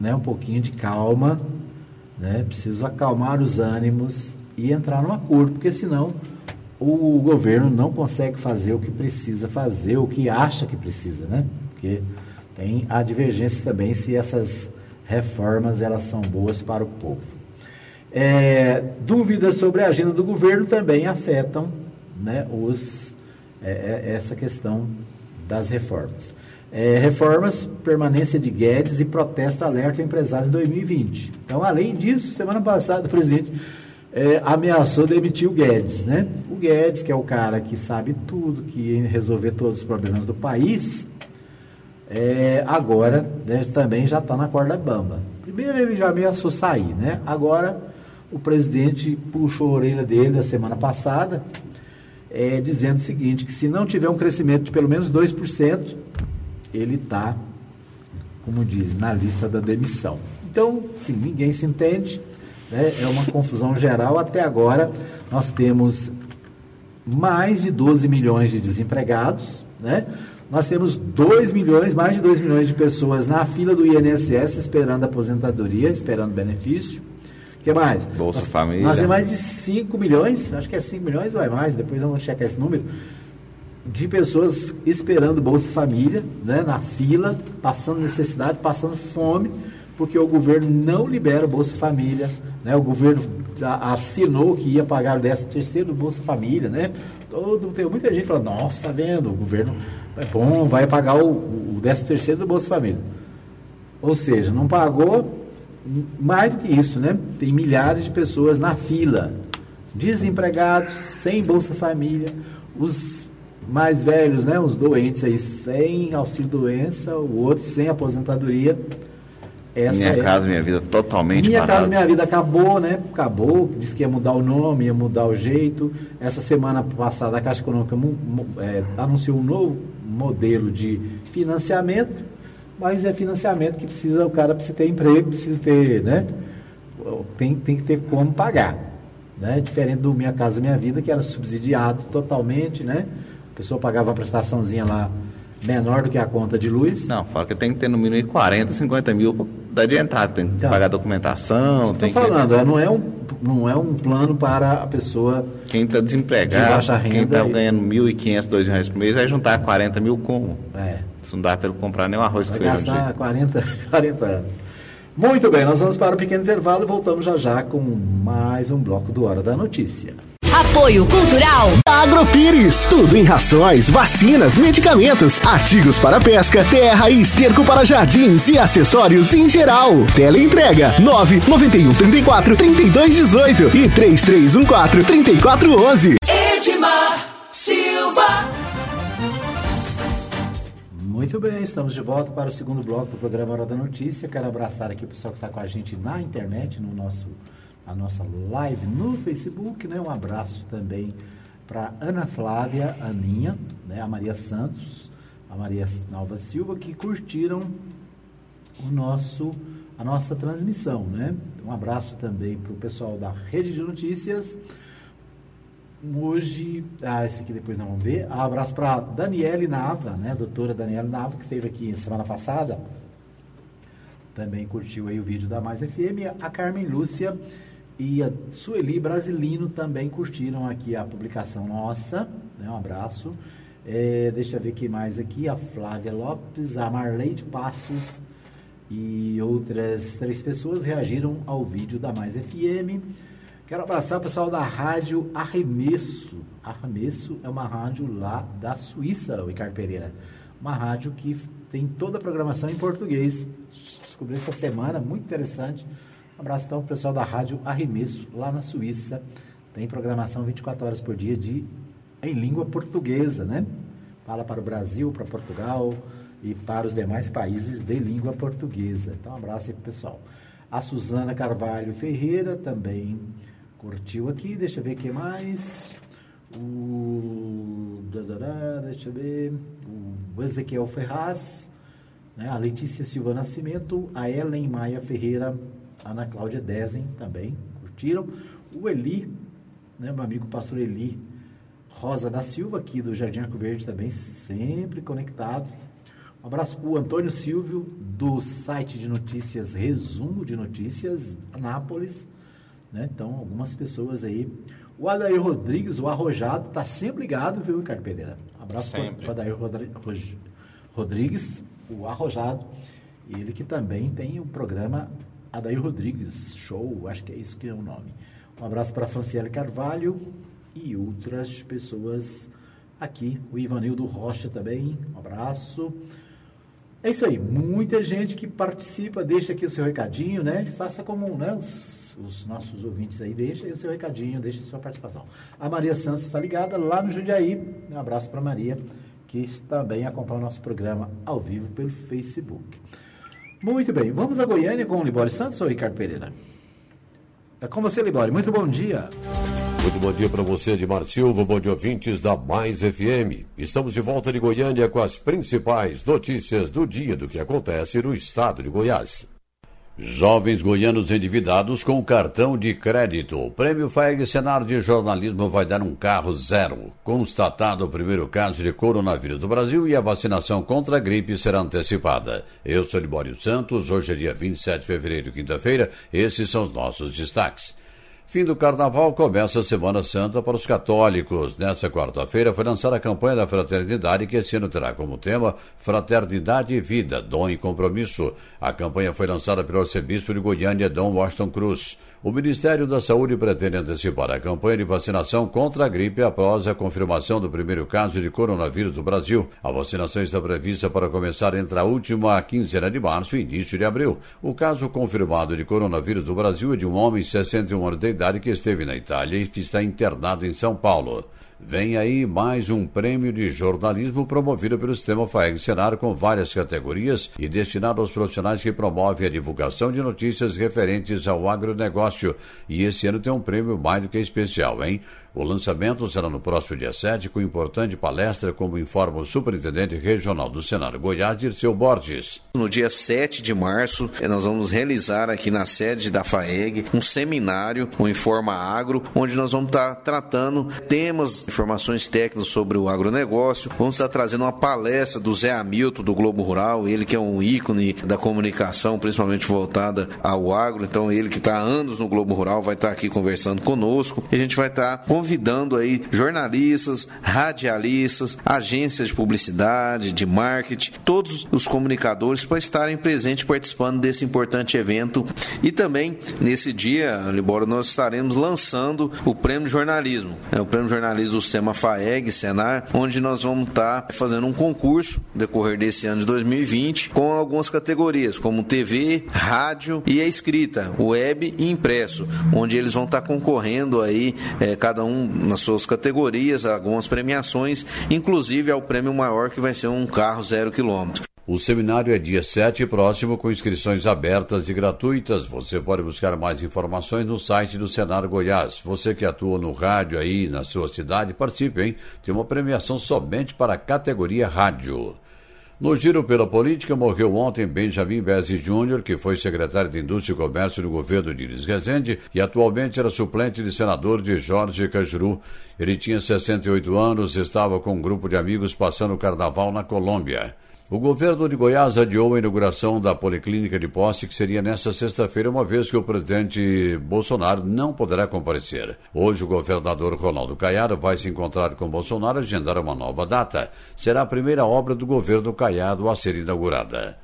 né, um pouquinho de calma, né? preciso acalmar os ânimos e entrar num acordo, porque senão o governo não consegue fazer o que precisa fazer, o que acha que precisa, né? Porque tem a divergência também se essas reformas elas são boas para o povo. É, dúvidas sobre a agenda do governo também afetam né, os, é, é, essa questão das reformas. É, reformas, permanência de Guedes e protesto alerta empresário em 2020. Então, além disso, semana passada o presidente é, ameaçou demitir o Guedes, né? O Guedes, que é o cara que sabe tudo, que resolver todos os problemas do país, é, agora né, também já está na corda bamba. Primeiro ele já ameaçou sair, né? Agora o presidente puxou a orelha dele da semana passada, é, dizendo o seguinte, que se não tiver um crescimento de pelo menos 2%, ele está, como diz, na lista da demissão. Então, sim, ninguém se entende, né? é uma confusão geral. Até agora, nós temos mais de 12 milhões de desempregados, né? Nós temos 2 milhões, mais de 2 milhões de pessoas na fila do INSS esperando aposentadoria, esperando benefício. O que mais? Bolsa nós, Família. Nós temos mais de 5 milhões, acho que é 5 milhões ou é mais, depois vamos checar esse número, de pessoas esperando Bolsa Família, né, na fila, passando necessidade, passando fome, porque o governo não libera Bolsa Família, né, o governo assinou que ia pagar o 13 terceiro do Bolsa Família, né? Todo, tem muita gente falando, nossa, tá vendo, o governo é bom, vai pagar o, o 13 terceiro do Bolsa Família. Ou seja, não pagou mais do que isso, né? Tem milhares de pessoas na fila, desempregados, sem Bolsa Família, os mais velhos, né? Os doentes aí sem auxílio doença, o outro sem aposentadoria. Essa minha é... casa, minha vida totalmente Minha casa, minha vida acabou, né? Acabou, disse que ia mudar o nome, ia mudar o jeito. Essa semana passada a Caixa Econômica é, anunciou um novo modelo de financiamento, mas é financiamento que precisa, o cara precisa ter emprego, precisa ter, né? Tem, tem que ter como pagar. Né? Diferente do Minha Casa Minha Vida, que era subsidiado totalmente, né? A pessoa pagava uma prestaçãozinha lá menor do que a conta de luz. Não, fala que tem que ter no mínimo 40, 50 mil dar de entrada, tem que então, pagar documentação. Estou falando, que... É, não, é um, não é um plano para a pessoa. Quem está desempregado, de quem está e... ganhando R$ 1.500, R$ reais por mês, vai juntar 40 mil como? É. Isso não dá para ele comprar nem o arroz vai que feijão. gastar 40, 40 anos. Muito bem, nós vamos para o pequeno intervalo e voltamos já já com mais um bloco do Hora da Notícia. Apoio Cultural. Agropires. Tudo em rações, vacinas, medicamentos, artigos para pesca, terra e esterco para jardins e acessórios em geral. Teleentrega 991 34 32 18 e 3314 3411. Edmar Silva. Muito bem, estamos de volta para o segundo bloco do programa Hora da Notícia. Quero abraçar aqui o pessoal que está com a gente na internet, no nosso a nossa live no Facebook, né? Um abraço também para Ana Flávia, Aninha, né? a Maria Santos, a Maria Nova Silva, que curtiram o nosso, a nossa transmissão, né? Um abraço também para o pessoal da Rede de Notícias. Hoje, ah, esse aqui depois não vamos ver. Um abraço para Daniele Nava, né? Doutora Daniele Nava, que esteve aqui semana passada. Também curtiu aí o vídeo da Mais FM. A Carmen Lúcia e a Sueli Brasilino também curtiram aqui a publicação nossa. Né? Um abraço. É, deixa eu ver quem mais aqui. A Flávia Lopes, a Marleide Passos e outras três pessoas reagiram ao vídeo da Mais FM. Quero abraçar o pessoal da rádio Arremesso. Arremesso é uma rádio lá da Suíça, o Ricardo Pereira. Uma rádio que tem toda a programação em português. Descobri essa semana, muito interessante. Abraço então para o pessoal da Rádio Arremesso, lá na Suíça. Tem programação 24 horas por dia de em língua portuguesa, né? fala para o Brasil, para Portugal e para os demais países de língua portuguesa. Então, um abraço aí pro pessoal. A Suzana Carvalho Ferreira também curtiu aqui. Deixa eu ver o que mais. O. Deixa eu ver. O Ezequiel Ferraz. Né? A Letícia Silva Nascimento. A Ellen Maia Ferreira. Ana Cláudia Dezen também curtiram. O Eli, né, meu amigo pastor Eli Rosa da Silva, aqui do Jardim Arco Verde também, sempre conectado. Um abraço para o Antônio Silvio, do site de notícias Resumo de Notícias, Anápolis. Né? Então, algumas pessoas aí. O Adair Rodrigues, o Arrojado, está sempre ligado, viu, Ricardo Pereira? Um abraço para o Adair Rodrigues, o Arrojado. Ele que também tem o programa Adair Rodrigues Show, acho que é isso que é o nome. Um abraço para Franciele Carvalho e outras pessoas aqui. O Ivanildo Rocha também, um abraço. É isso aí, muita gente que participa, deixa aqui o seu recadinho, né? Faça como né, os, os nossos ouvintes aí, deixa aí o seu recadinho, deixa a sua participação. A Maria Santos está ligada lá no Jundiaí. Um abraço para Maria, que também acompanha o nosso programa ao vivo pelo Facebook. Muito bem, vamos a Goiânia com o Libório Santos ou Ricardo Pereira? É com você, Libório. Muito bom dia. Muito bom dia para você, Edmar Silva, bom dia ouvintes da Mais FM. Estamos de volta de Goiânia com as principais notícias do dia do que acontece no estado de Goiás. Jovens goianos endividados com cartão de crédito. O Prêmio FAEG Senar de Jornalismo vai dar um carro zero. Constatado o primeiro caso de coronavírus do Brasil e a vacinação contra a gripe será antecipada. Eu sou Libório Santos, hoje é dia 27 de fevereiro, quinta-feira. Esses são os nossos destaques. Fim do Carnaval começa a Semana Santa para os católicos. Nessa quarta-feira foi lançada a campanha da Fraternidade, que esse ano terá como tema Fraternidade e Vida, Dom e Compromisso. A campanha foi lançada pelo arcebispo de Goiânia, Dom Washington Cruz. O Ministério da Saúde pretende antecipar a campanha de vacinação contra a gripe após a confirmação do primeiro caso de coronavírus no Brasil. A vacinação está prevista para começar entre a última quinzena de março e início de abril. O caso confirmado de coronavírus no Brasil é de um homem de 61 anos de idade que esteve na Itália e que está internado em São Paulo. Vem aí mais um prêmio de jornalismo promovido pelo Sistema FAEG Senar com várias categorias e destinado aos profissionais que promovem a divulgação de notícias referentes ao agronegócio. E esse ano tem um prêmio mais do que especial, hein? O lançamento será no próximo dia 7, com importante palestra, como informa o superintendente regional do Senado Goiás, Dirceu Borges. No dia 7 de março, eh, nós vamos realizar aqui na sede da FAEG um seminário, o Informa Agro, onde nós vamos estar tratando temas, informações técnicas sobre o agronegócio. Vamos estar trazendo uma palestra do Zé Hamilton, do Globo Rural, ele que é um ícone da comunicação, principalmente voltada ao agro. Então, ele que está há anos no Globo Rural vai estar aqui conversando conosco. E a gente vai estar convidando aí jornalistas, radialistas, agências de publicidade, de marketing, todos os comunicadores para estarem presentes participando desse importante evento. E também nesse dia, Libório, nós estaremos lançando o Prêmio Jornalismo, né? o Prêmio Jornalismo do SEMA FAEG, Senar, onde nós vamos estar fazendo um concurso decorrer desse ano de 2020 com algumas categorias, como TV, rádio e a escrita, web e impresso, onde eles vão estar concorrendo aí, é, cada um nas suas categorias, algumas premiações, inclusive ao prêmio maior que vai ser um carro zero quilômetro. O seminário é dia 7 próximo, com inscrições abertas e gratuitas. Você pode buscar mais informações no site do Senado Goiás. Você que atua no rádio aí na sua cidade, participe, hein? Tem uma premiação somente para a categoria rádio. No giro pela política, morreu ontem Benjamin Bezzi Júnior, que foi secretário de Indústria e Comércio no governo de Iris Rezende e atualmente era suplente de senador de Jorge Cajuru. Ele tinha 68 anos e estava com um grupo de amigos passando o carnaval na Colômbia. O governo de Goiás adiou a inauguração da Policlínica de Posse, que seria nesta sexta-feira, uma vez que o presidente Bolsonaro não poderá comparecer. Hoje, o governador Ronaldo Caiado vai se encontrar com Bolsonaro e agendar uma nova data. Será a primeira obra do governo Caiado a ser inaugurada.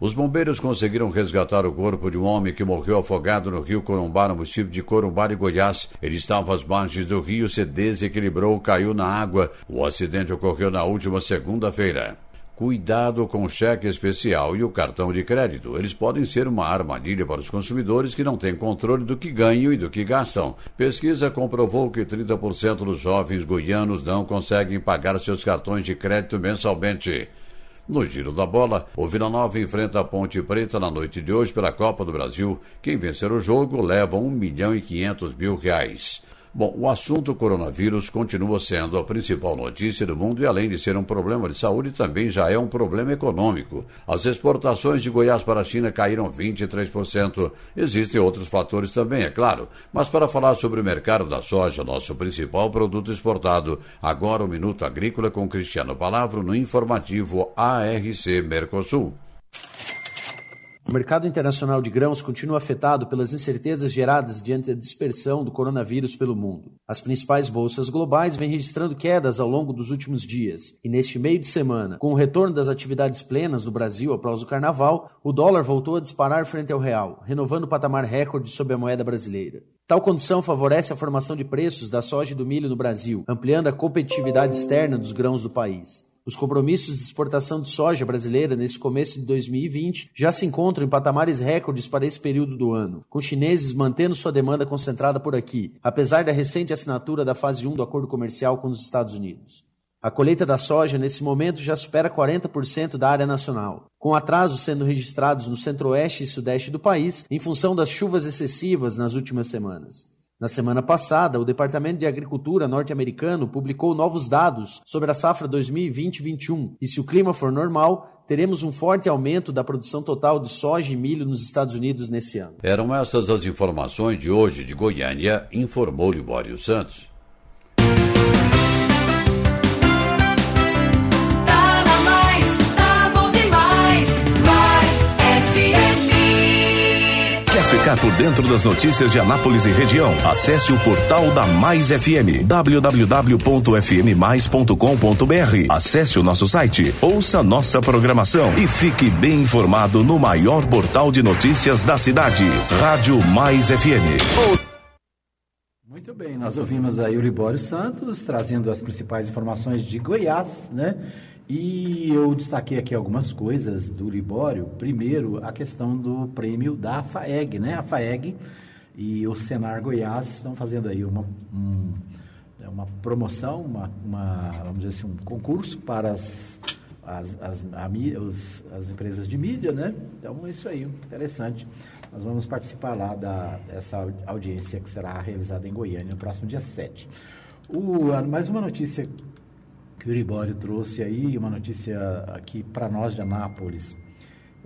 Os bombeiros conseguiram resgatar o corpo de um homem que morreu afogado no rio Corumbá, no município de Corumbá e Goiás. Ele estava às margens do rio, se desequilibrou, caiu na água. O acidente ocorreu na última segunda-feira. Cuidado com o cheque especial e o cartão de crédito. Eles podem ser uma armadilha para os consumidores que não têm controle do que ganham e do que gastam. Pesquisa comprovou que 30% dos jovens goianos não conseguem pagar seus cartões de crédito mensalmente. No giro da bola, o Vila Nova enfrenta a Ponte Preta na noite de hoje pela Copa do Brasil. Quem vencer o jogo leva 1 milhão e 500 mil reais. Bom, o assunto coronavírus continua sendo a principal notícia do mundo e, além de ser um problema de saúde, também já é um problema econômico. As exportações de Goiás para a China caíram 23%. Existem outros fatores também, é claro. Mas para falar sobre o mercado da soja, nosso principal produto exportado, agora o Minuto Agrícola com Cristiano Palavro no informativo ARC Mercosul. O mercado internacional de grãos continua afetado pelas incertezas geradas diante da dispersão do coronavírus pelo mundo. As principais bolsas globais vêm registrando quedas ao longo dos últimos dias, e neste meio de semana, com o retorno das atividades plenas no Brasil após o carnaval, o dólar voltou a disparar frente ao real, renovando o patamar recorde sob a moeda brasileira. Tal condição favorece a formação de preços da soja e do milho no Brasil, ampliando a competitividade externa dos grãos do país. Os compromissos de exportação de soja brasileira nesse começo de 2020 já se encontram em patamares recordes para esse período do ano, com chineses mantendo sua demanda concentrada por aqui, apesar da recente assinatura da fase 1 do acordo comercial com os Estados Unidos. A colheita da soja nesse momento já supera 40% da área nacional, com atrasos sendo registrados no centro-oeste e sudeste do país em função das chuvas excessivas nas últimas semanas. Na semana passada, o Departamento de Agricultura norte-americano publicou novos dados sobre a safra 2020-21 e, se o clima for normal, teremos um forte aumento da produção total de soja e milho nos Estados Unidos nesse ano. Eram essas as informações de hoje de Goiânia, informou Libório Santos. Ficar por dentro das notícias de Anápolis e região, acesse o portal da Mais FM, www.fmmais.com.br. Acesse o nosso site, ouça nossa programação e fique bem informado no maior portal de notícias da cidade, Rádio Mais FM. Muito bem, nós ouvimos o Libório Santos trazendo as principais informações de Goiás, né? E eu destaquei aqui algumas coisas do Libório. Primeiro, a questão do prêmio da FAEG, né? A FAEG e o Senar Goiás estão fazendo aí uma, um, é uma promoção, uma, uma, vamos dizer assim, um concurso para as, as, as, a, os, as empresas de mídia, né? Então, isso aí, interessante. Nós vamos participar lá da, dessa audiência que será realizada em Goiânia no próximo dia 7. O, mais uma notícia que o Libório trouxe aí, uma notícia aqui para nós de Anápolis,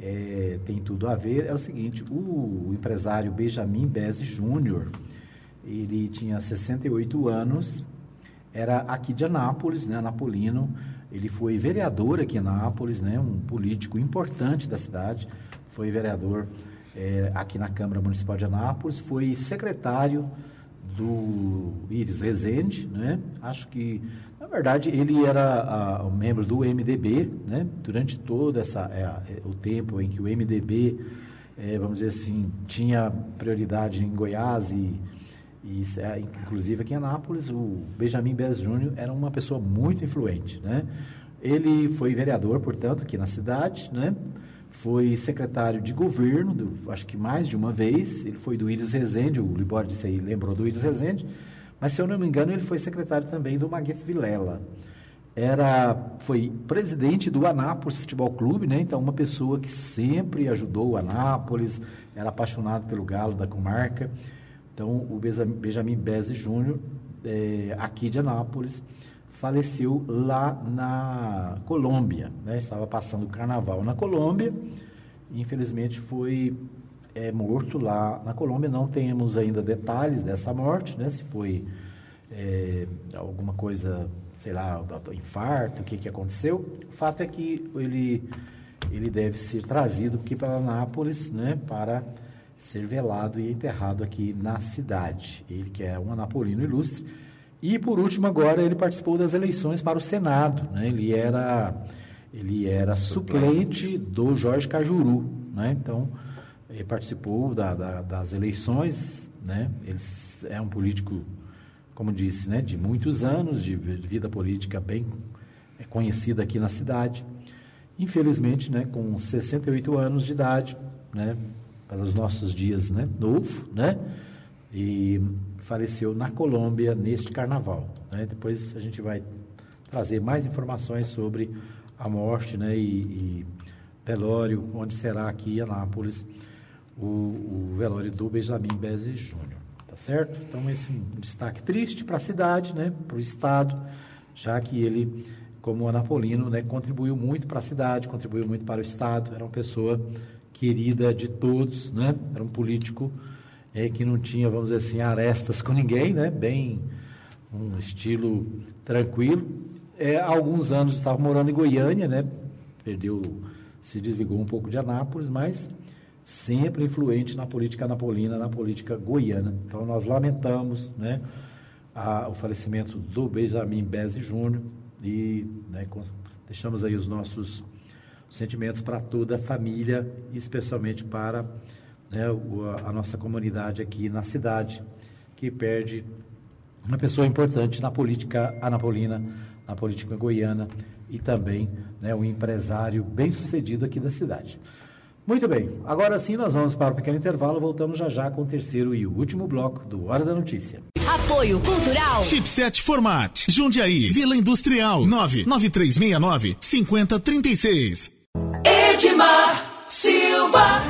é, tem tudo a ver, é o seguinte, o, empresário Benjamin Bezzi Júnior, ele tinha 68 anos, era aqui de Anápolis, né, anapolino, ele foi vereador aqui em Anápolis, né, um político importante da cidade, foi vereador é, aqui na Câmara Municipal de Anápolis, foi secretário do Iris Rezende, né? Acho que, na verdade, ele era um membro do MDB, né? Durante todo essa, é, é, o tempo em que o MDB, é, vamos dizer assim, tinha prioridade em Goiás e, e inclusive aqui em Anápolis, o Benjamin Bez Júnior era uma pessoa muito influente, né? Ele foi vereador, portanto, aqui na cidade, né? foi secretário de governo, do, acho que mais de uma vez, ele foi do Iris Rezende, o Libório disse aí, lembrou do Iris Rezende, mas se eu não me engano ele foi secretário também do Maguete Vilela. Era, foi presidente do Anápolis Futebol Clube, né? então uma pessoa que sempre ajudou o Anápolis, era apaixonado pelo galo da comarca. Então o Benjamin Bezzi Júnior, é, aqui de Anápolis, faleceu lá na Colômbia, né? Estava passando o carnaval na Colômbia, infelizmente foi é, morto lá na Colômbia. Não temos ainda detalhes dessa morte, né? Se foi é, alguma coisa, sei lá, infarto, o que, que aconteceu. O fato é que ele, ele deve ser trazido aqui para Anápolis, né? Para ser velado e enterrado aqui na cidade. Ele que é um anapolino ilustre e, por último, agora ele participou das eleições para o Senado. Né? Ele era, ele era suplente do Jorge Cajuru. Né? Então, ele participou da, da, das eleições. Né? Ele é um político, como disse, né? de muitos anos, de, vida política bem conhecida aqui na cidade. infelizmente, né, com 68 anos de idade, né, para os nossos dias, né, novo, né, e faleceu na Colômbia neste carnaval. Né? Depois a gente vai trazer mais informações sobre a morte, né, e, e velório, onde será aqui em Anápolis o, o velório do Benjamin Bezes Júnior, tá certo? Então esse é um destaque triste para a cidade, né, para o estado, já que ele como anapolino, né, contribuiu muito para a cidade, contribuiu muito para o Estado, era uma pessoa querida de todos, né, era um político é, que não tinha, vamos dizer assim, arestas com ninguém, né, bem, um estilo tranquilo. É, há alguns anos estava morando em Goiânia, né, perdeu, se desligou um pouco de Anápolis, mas sempre influente na política anapolina, na política goiana. Então nós lamentamos, né, a, o falecimento do Benjamin Bezzi Júnior, e né, deixamos aí os nossos sentimentos para toda a família, especialmente para né, a nossa comunidade aqui na cidade, que perde uma pessoa importante na política anapolina, na política goiana e também né, um empresário bem sucedido aqui da cidade. Muito bem, agora sim nós vamos para um pequeno intervalo, voltamos já já com o terceiro e último bloco do Hora da Notícia. Apoio Cultural. Chipset Format. Jundiaí. Vila Industrial. 99369 5036. Edmar Silva.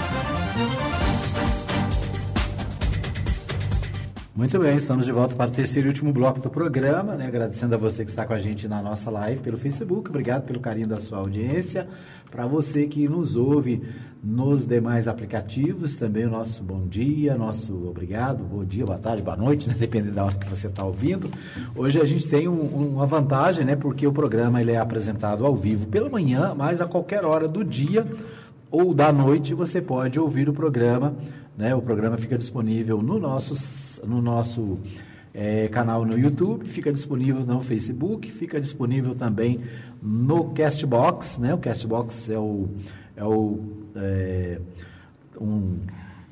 Muito bem, estamos de volta para o terceiro e último bloco do programa, né? Agradecendo a você que está com a gente na nossa live pelo Facebook. Obrigado pelo carinho da sua audiência. Para você que nos ouve nos demais aplicativos, também o nosso bom dia, nosso obrigado, bom dia, boa tarde, boa noite, né? dependendo da hora que você está ouvindo. Hoje a gente tem um, uma vantagem, né? Porque o programa ele é apresentado ao vivo pela manhã, mas a qualquer hora do dia ou da noite você pode ouvir o programa né? O programa fica disponível no nosso, no nosso é, canal no YouTube, fica disponível no Facebook, fica disponível também no Castbox. Né? O Castbox é, o, é, o, é um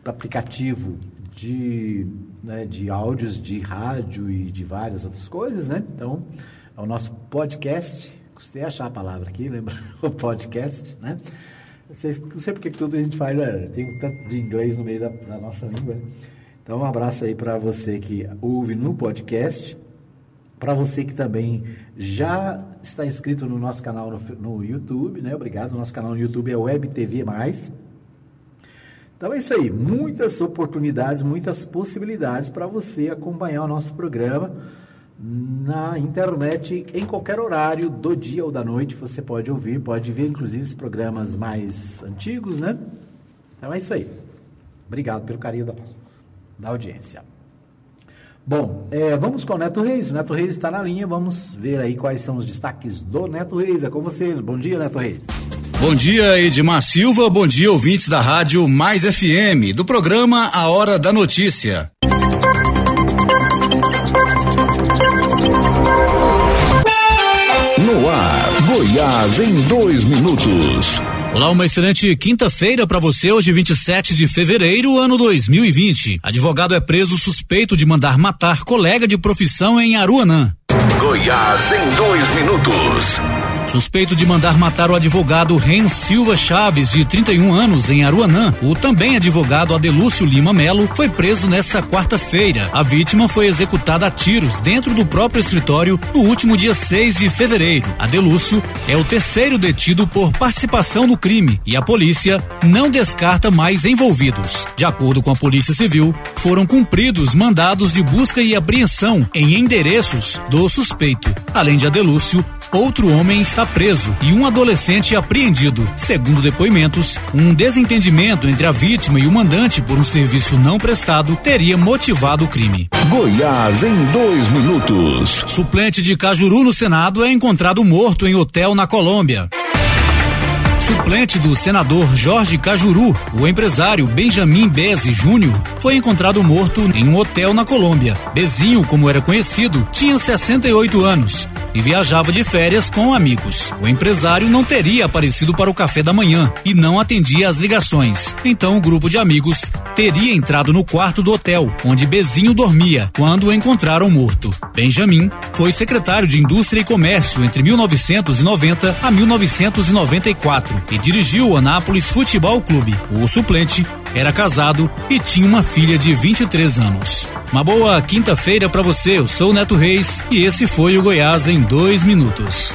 aplicativo de, né, de áudios de rádio e de várias outras coisas. Né? Então, é o nosso podcast. Custei achar a palavra aqui, lembra? O podcast, né? Não sei, porque tudo a gente faz, né? tem um tanto de inglês no meio da, da nossa língua. Né? Então, um abraço aí para você que ouve no podcast, para você que também já está inscrito no nosso canal no, no YouTube, né? Obrigado. Nosso canal no YouTube é Web TV Mais. Então é isso aí, muitas oportunidades, muitas possibilidades para você acompanhar o nosso programa na internet em qualquer horário do dia ou da noite. Você pode ouvir, pode ver, inclusive, os programas mais antigos, né? Então é isso aí. Obrigado pelo carinho da, da audiência. Bom, é, vamos com o Neto Reis. O Neto Reis está na linha. Vamos ver aí quais são os destaques do Neto Reis. É com você. Bom dia, Neto Reis. Bom dia, Edmar Silva. Bom dia, ouvintes da Rádio Mais FM, do programa A Hora da Notícia. Goiás em dois minutos. Olá, uma excelente quinta-feira para você, hoje 27 de fevereiro, ano 2020. Advogado é preso suspeito de mandar matar colega de profissão em Aruanã. Goiás em dois minutos. Suspeito de mandar matar o advogado Ren Silva Chaves, de 31 anos, em Aruanã, o também advogado Adelúcio Lima Melo foi preso nesta quarta-feira. A vítima foi executada a tiros dentro do próprio escritório no último dia 6 de fevereiro. Adelúcio é o terceiro detido por participação no crime e a polícia não descarta mais envolvidos. De acordo com a Polícia Civil, foram cumpridos mandados de busca e apreensão em endereços do suspeito. Além de Adelúcio, outro homem está preso e um adolescente apreendido. Segundo depoimentos, um desentendimento entre a vítima e o mandante por um serviço não prestado teria motivado o crime. Goiás em dois minutos. Suplente de Cajuru no Senado é encontrado morto em hotel na Colômbia. Suplente do senador Jorge Cajuru, o empresário Benjamin Bezzi Júnior, foi encontrado morto em um hotel na Colômbia. Bezinho, como era conhecido, tinha 68 anos. E viajava de férias com amigos. O empresário não teria aparecido para o café da manhã e não atendia às ligações. Então o grupo de amigos teria entrado no quarto do hotel, onde Bezinho dormia, quando o encontraram morto. Benjamin foi secretário de Indústria e Comércio entre 1990 a 1994 e dirigiu o Anápolis Futebol Clube. O suplente era casado e tinha uma filha de 23 anos. Uma boa quinta-feira para você. Eu sou o Neto Reis e esse foi o Goiás em dois minutos.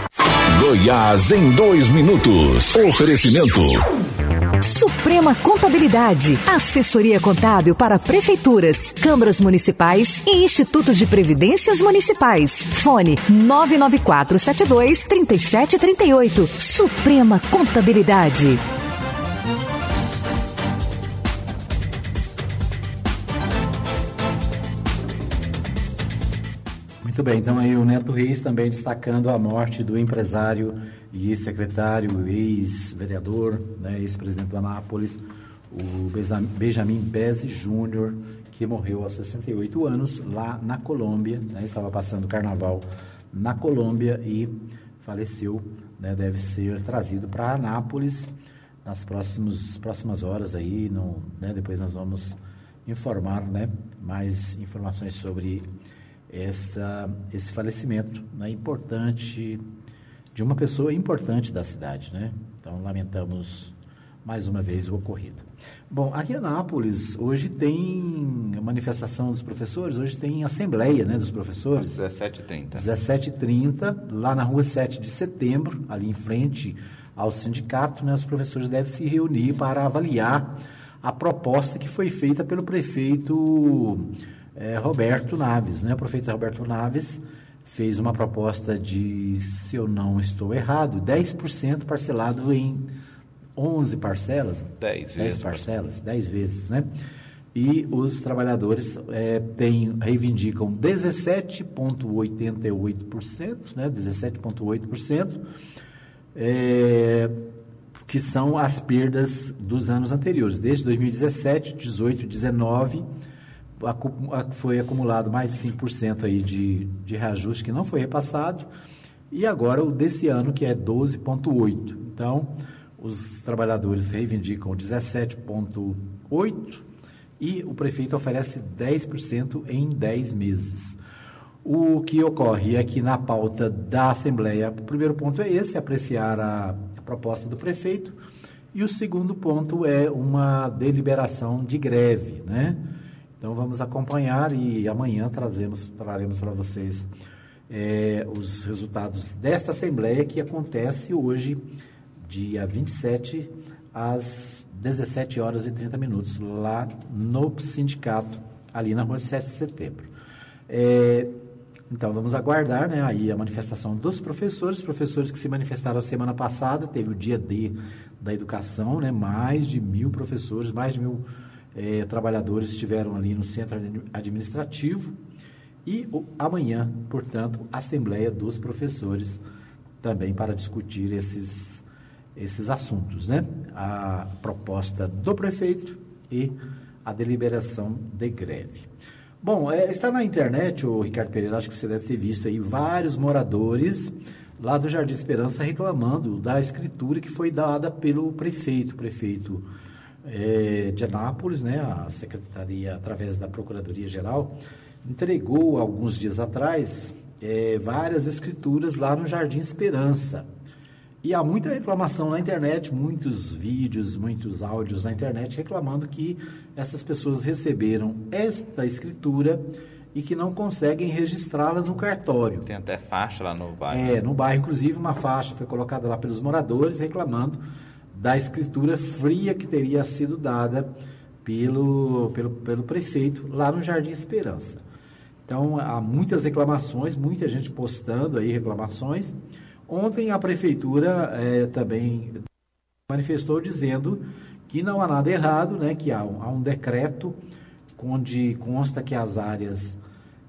Goiás em dois minutos. Oferecimento. Suprema Contabilidade, assessoria contábil para prefeituras, câmaras municipais e institutos de previdências municipais. Fone 99472 3738. Suprema Contabilidade. Muito bem, então aí o Neto Reis também destacando a morte do empresário e ex-secretário, ex-vereador, né, ex-presidente do Anápolis, o Benjamin Bezzi Júnior, que morreu aos 68 anos lá na Colômbia, né, estava passando carnaval na Colômbia e faleceu, né, deve ser trazido para Anápolis nas próximos, próximas horas aí, no, né, depois nós vamos informar né, mais informações sobre esta, esse falecimento né, importante de uma pessoa importante da cidade, né? Então lamentamos mais uma vez o ocorrido. Bom, aqui em Anápolis hoje tem manifestação dos professores, hoje tem assembleia, né, dos professores. 17h30. 17h30, lá na rua 7 de setembro, ali em frente ao sindicato, né, os professores devem se reunir para avaliar a proposta que foi feita pelo prefeito é, Roberto Naves. Né? O prefeito Roberto Naves fez uma proposta de, se eu não estou errado, 10% parcelado em 11 parcelas. 10 vezes. 10 parcelas, 10 vezes, né? E os trabalhadores é, têm, reivindicam 17,88%, né? 17,8%, é, que são as perdas dos anos anteriores, desde 2017, 18, 19 foi acumulado mais de 5% aí de, de reajuste que não foi repassado, e agora o desse ano, que é 12,8%. Então, os trabalhadores reivindicam 17,8% e o prefeito oferece 10% em 10 meses. O que ocorre é que na pauta da Assembleia, o primeiro ponto é esse, apreciar a, a proposta do prefeito, e o segundo ponto é uma deliberação de greve, né? Então vamos acompanhar e amanhã trazemos, traremos para vocês é, os resultados desta Assembleia que acontece hoje, dia 27, às 17 horas e 30 minutos, lá no sindicato, ali na rua 7 de setembro. É, então vamos aguardar né, aí a manifestação dos professores, professores que se manifestaram semana passada, teve o dia D da educação, né, mais de mil professores, mais de mil é, trabalhadores estiveram ali no centro administrativo e o, amanhã, portanto, Assembleia dos Professores também para discutir esses, esses assuntos, né? A proposta do prefeito e a deliberação de greve. Bom, é, está na internet, o Ricardo Pereira, acho que você deve ter visto aí vários moradores lá do Jardim Esperança reclamando da escritura que foi dada pelo prefeito, prefeito é, de Anápolis, né, a secretaria, através da Procuradoria-Geral, entregou alguns dias atrás é, várias escrituras lá no Jardim Esperança. E há muita reclamação na internet, muitos vídeos, muitos áudios na internet reclamando que essas pessoas receberam esta escritura e que não conseguem registrá-la no cartório. Tem até faixa lá no bairro. É, no bairro, inclusive, uma faixa foi colocada lá pelos moradores reclamando da escritura fria que teria sido dada pelo, pelo, pelo prefeito lá no Jardim Esperança. Então, há muitas reclamações, muita gente postando aí reclamações. Ontem a prefeitura é, também manifestou dizendo que não há nada errado, né, que há um, há um decreto onde consta que as áreas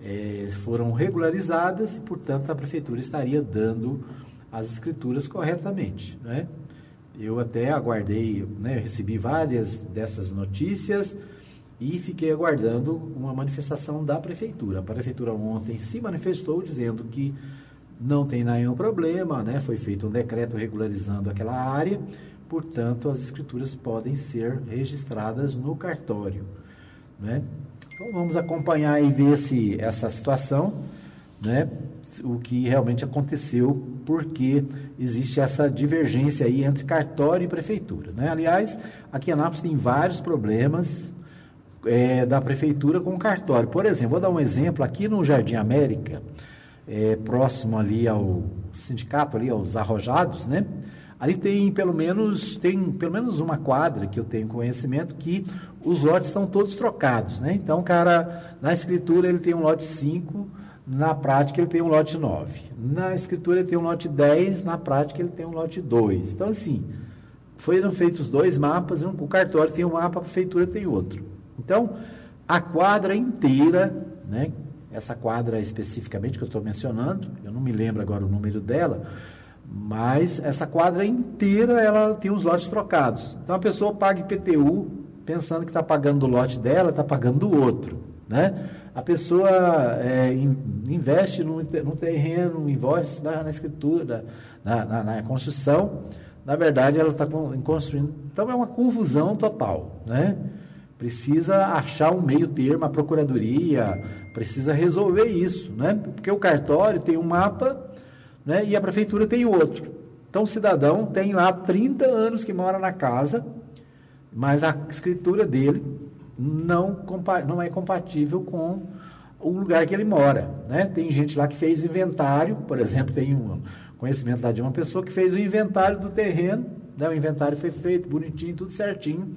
é, foram regularizadas e, portanto, a prefeitura estaria dando as escrituras corretamente. Né? Eu até aguardei, né, recebi várias dessas notícias e fiquei aguardando uma manifestação da prefeitura. A prefeitura ontem se manifestou dizendo que não tem nenhum problema, né? Foi feito um decreto regularizando aquela área, portanto, as escrituras podem ser registradas no cartório, né? Então, vamos acompanhar e ver se essa situação, né? O que realmente aconteceu, porque existe essa divergência aí entre cartório e prefeitura, né? Aliás, aqui em Anápolis tem vários problemas é, da prefeitura com o cartório. Por exemplo, vou dar um exemplo aqui no Jardim América, é, próximo ali ao sindicato, ali aos arrojados, né? Ali tem pelo menos tem pelo menos uma quadra que eu tenho conhecimento que os lotes estão todos trocados, né? Então, o cara na escritura ele tem um lote 5, na prática ele tem um lote 9. Na escritura ele tem um lote 10, na prática ele tem um lote 2. Então, assim, foram feitos dois mapas, o cartório tem um mapa, a prefeitura tem outro. Então, a quadra inteira, né, essa quadra especificamente que eu estou mencionando, eu não me lembro agora o número dela, mas essa quadra inteira ela tem os lotes trocados. Então a pessoa paga IPTU pensando que está pagando o lote dela, está pagando do outro. Né? A pessoa é, investe no, no terreno, investe na, na escritura, na, na, na, construção. Na verdade, ela está construindo. Então é uma confusão total. Né? Precisa achar um meio termo, a procuradoria, precisa resolver isso, né? Porque o cartório tem um mapa, né? E a prefeitura tem outro. Então o cidadão tem lá 30 anos que mora na casa, mas a escritura dele não, não é compatível com o lugar que ele mora, né? Tem gente lá que fez inventário, por exemplo, tem um conhecimento lá de uma pessoa que fez o inventário do terreno, né? O inventário foi feito bonitinho, tudo certinho,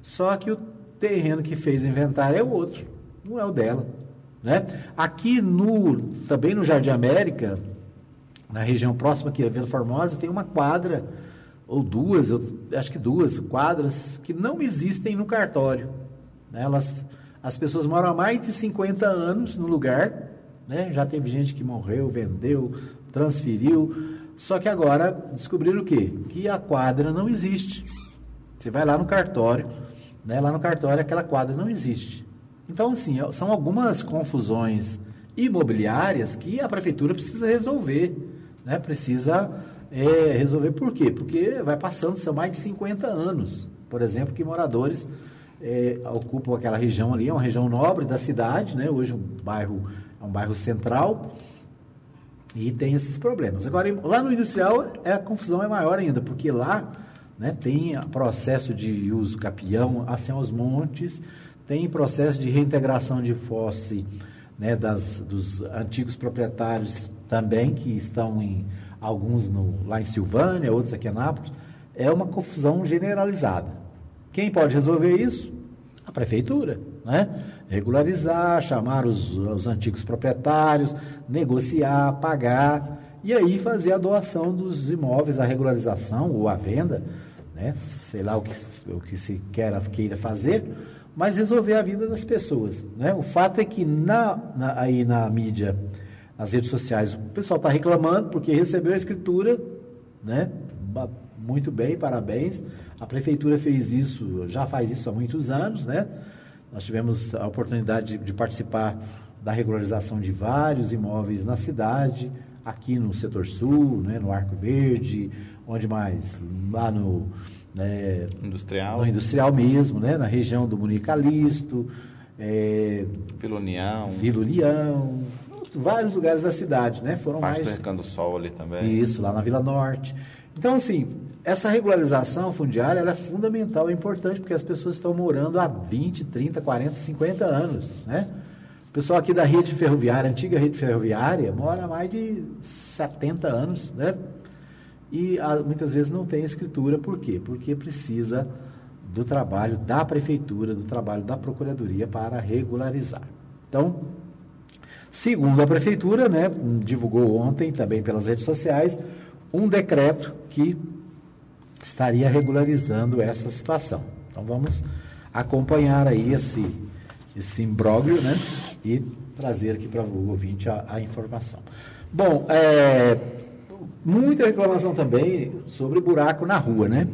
só que o terreno que fez o inventário é o outro, não é o dela. Né? Aqui no, também no Jardim América, na região próxima aqui a Vila Formosa, tem uma quadra, ou duas, eu acho que duas quadras, que não existem no cartório. Né? Elas, as pessoas moram há mais de 50 anos no lugar, né? já teve gente que morreu, vendeu, transferiu, só que agora descobriram o quê? Que a quadra não existe. Você vai lá no cartório, né? lá no cartório aquela quadra não existe. Então, assim, são algumas confusões imobiliárias que a prefeitura precisa resolver. Né? Precisa é, resolver por quê? Porque vai passando, são mais de 50 anos, por exemplo, que moradores é, ocupam aquela região ali, é uma região nobre da cidade, né? hoje um bairro, é um bairro central, e tem esses problemas. Agora, lá no industrial, é, a confusão é maior ainda, porque lá né, tem processo de uso capião, assim aos montes, tem processo de reintegração de fosse né, das, dos antigos proprietários também, que estão em alguns no, lá em Silvânia, outros aqui em Anápolis. É uma confusão generalizada. Quem pode resolver isso? A prefeitura. Né? Regularizar, chamar os, os antigos proprietários, negociar, pagar e aí fazer a doação dos imóveis, a regularização ou a venda, né? sei lá o que, o que se queira, queira fazer, mas resolver a vida das pessoas. Né? O fato é que na, na aí na mídia, nas redes sociais, o pessoal está reclamando porque recebeu a escritura, né? muito bem, parabéns. A prefeitura fez isso, já faz isso há muitos anos, né? Nós tivemos a oportunidade de, de participar da regularização de vários imóveis na cidade, aqui no setor sul, né, no Arco Verde, onde mais? Lá no né, industrial. No industrial mesmo, né, na região do Municalisto, é, Vila União. Vila União, vários lugares da cidade, né? Foram Parte mais... do Recanto Sol ali também. Isso, lá na Vila Norte. Então, assim, essa regularização fundiária é fundamental, é importante, porque as pessoas estão morando há 20, 30, 40, 50 anos, né? O pessoal aqui da rede ferroviária, antiga rede ferroviária, mora há mais de 70 anos, né? e a, muitas vezes não tem escritura. Por quê? Porque precisa do trabalho da prefeitura, do trabalho da procuradoria para regularizar. Então, segundo a prefeitura, né, divulgou ontem também pelas redes sociais um decreto que estaria regularizando essa situação. Então vamos acompanhar aí esse esse imbróglio, né, e trazer aqui para o ouvinte a, a informação. Bom, é, Muita reclamação também sobre buraco na rua, né?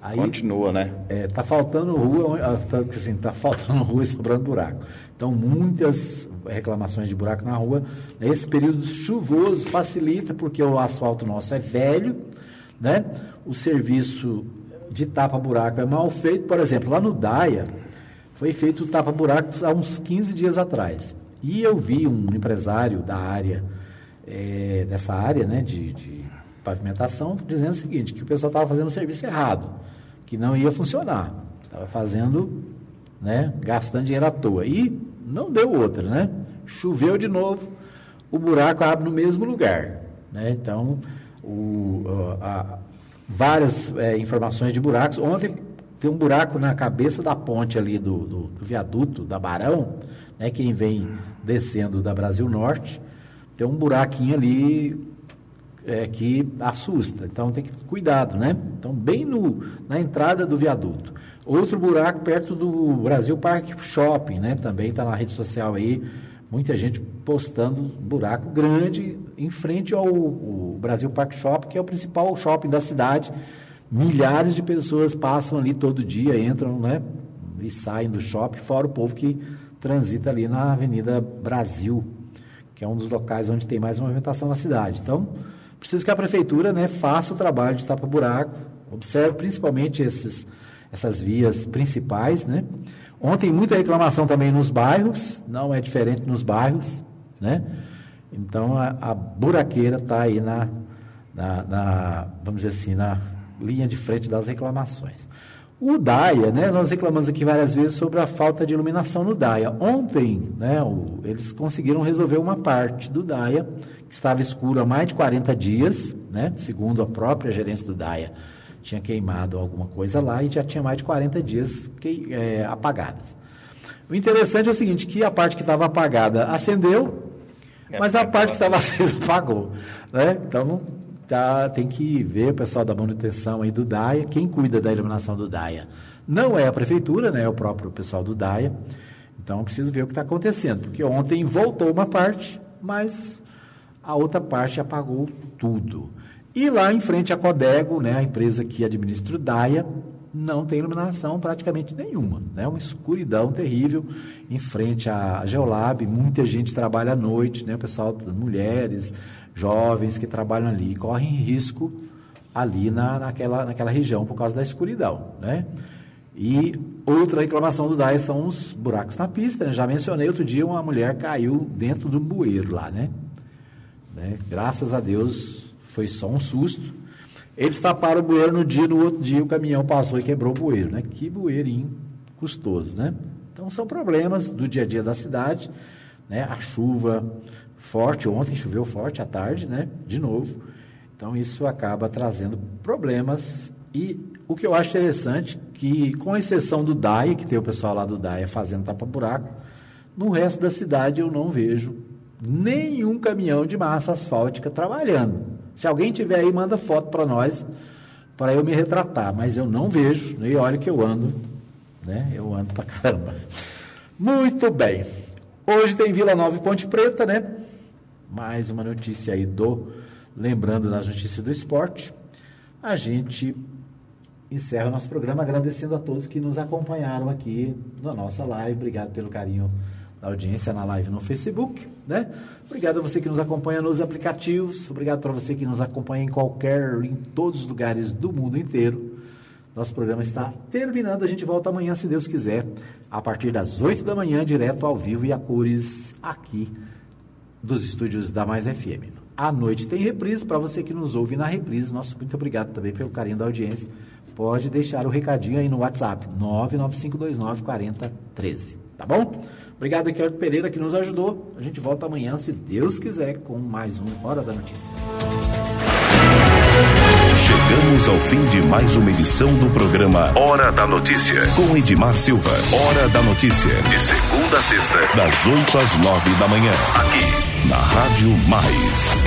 Aí, Continua, né? É, tá faltando rua, ah, tá, assim, tá faltando rua e sobrando buraco. Então, muitas reclamações de buraco na rua. Esse período chuvoso facilita, porque o asfalto nosso é velho, né? O serviço de tapa-buraco é mal feito. Por exemplo, lá no Daia, foi feito o tapa-buraco há uns 15 dias atrás. E eu vi um empresário da área, é, dessa área, né, de, de pavimentação, dizendo o seguinte, que o pessoal estava fazendo o serviço errado que não ia funcionar. Estava fazendo, né, gastando dinheiro à toa. E não deu outra, né? Choveu de novo, o buraco abre no mesmo lugar. Né? Então, o, a, várias é, informações de buracos. Ontem tem um buraco na cabeça da ponte ali do, do, do viaduto da Barão, né? quem vem descendo da Brasil Norte, tem um buraquinho ali é, que assusta. Então tem que cuidado, né? Então bem no, na entrada do viaduto. Outro buraco perto do Brasil Park Shopping, né? Também está na rede social aí, muita gente postando buraco grande em frente ao, ao Brasil Park Shopping, que é o principal shopping da cidade. Milhares de pessoas passam ali todo dia, entram, né? E saem do shopping, fora o povo que transita ali na Avenida Brasil, que é um dos locais onde tem mais movimentação na cidade. Então, Precisa que a prefeitura né, faça o trabalho de tapa-buraco, observe principalmente esses, essas vias principais. Né? Ontem, muita reclamação também nos bairros, não é diferente nos bairros. Né? Então, a, a buraqueira está aí na, na, na, vamos dizer assim, na linha de frente das reclamações. O DAIA, né, nós reclamamos aqui várias vezes sobre a falta de iluminação no DAIA. Ontem, né, o, eles conseguiram resolver uma parte do DAIA, que estava escuro há mais de 40 dias, né, segundo a própria gerência do DAIA, tinha queimado alguma coisa lá e já tinha mais de 40 dias que, é, apagadas. O interessante é o seguinte, que a parte que estava apagada acendeu, é mas a parte que estava acesa apagou. Né? Então, tá, tem que ver o pessoal da manutenção aí do DAIA, quem cuida da iluminação do DAIA. Não é a prefeitura, né, é o próprio pessoal do DAIA. Então, preciso ver o que está acontecendo, porque ontem voltou uma parte, mas a outra parte apagou tudo. E lá em frente à Codego, né, a empresa que administra o DAIA, não tem iluminação praticamente nenhuma. Né? Uma escuridão terrível em frente à Geolab. Muita gente trabalha à noite, né? o pessoal, mulheres, jovens que trabalham ali, correm risco ali na, naquela, naquela região por causa da escuridão. Né? E outra reclamação do DAE são os buracos na pista. Né? Já mencionei outro dia, uma mulher caiu dentro do bueiro lá. Né? né? Graças a Deus foi só um susto eles taparam o bueiro no dia, no outro dia o caminhão passou e quebrou o bueiro, né? Que bueirinho custoso, né? Então são problemas do dia a dia da cidade, né? A chuva forte, ontem choveu forte à tarde, né? De novo. Então isso acaba trazendo problemas e o que eu acho interessante que com exceção do DAI, que tem o pessoal lá do DAI fazendo tapa-buraco, no resto da cidade eu não vejo nenhum caminhão de massa asfáltica trabalhando. Se alguém tiver aí, manda foto para nós, para eu me retratar. Mas eu não vejo, e olha que eu ando, né? Eu ando para caramba. Muito bem. Hoje tem Vila Nova e Ponte Preta, né? Mais uma notícia aí do. Lembrando das notícias do esporte. A gente encerra o nosso programa agradecendo a todos que nos acompanharam aqui na nossa live. Obrigado pelo carinho da audiência na live no Facebook, né? Obrigado a você que nos acompanha nos aplicativos, obrigado para você que nos acompanha em qualquer, em todos os lugares do mundo inteiro. Nosso programa está terminando, a gente volta amanhã, se Deus quiser, a partir das 8 da manhã, direto ao vivo e a cores aqui dos estúdios da Mais FM. À noite tem reprise, para você que nos ouve na reprise, nosso muito obrigado também pelo carinho da audiência. Pode deixar o recadinho aí no WhatsApp, 99529 4013, tá bom? Obrigado, Ricardo Pereira, que nos ajudou. A gente volta amanhã, se Deus quiser, com mais um Hora da Notícia. Chegamos ao fim de mais uma edição do programa Hora da Notícia, com Edmar Silva. Hora da Notícia, de segunda a sexta, das 8 às 9 da manhã, aqui na Rádio Mais.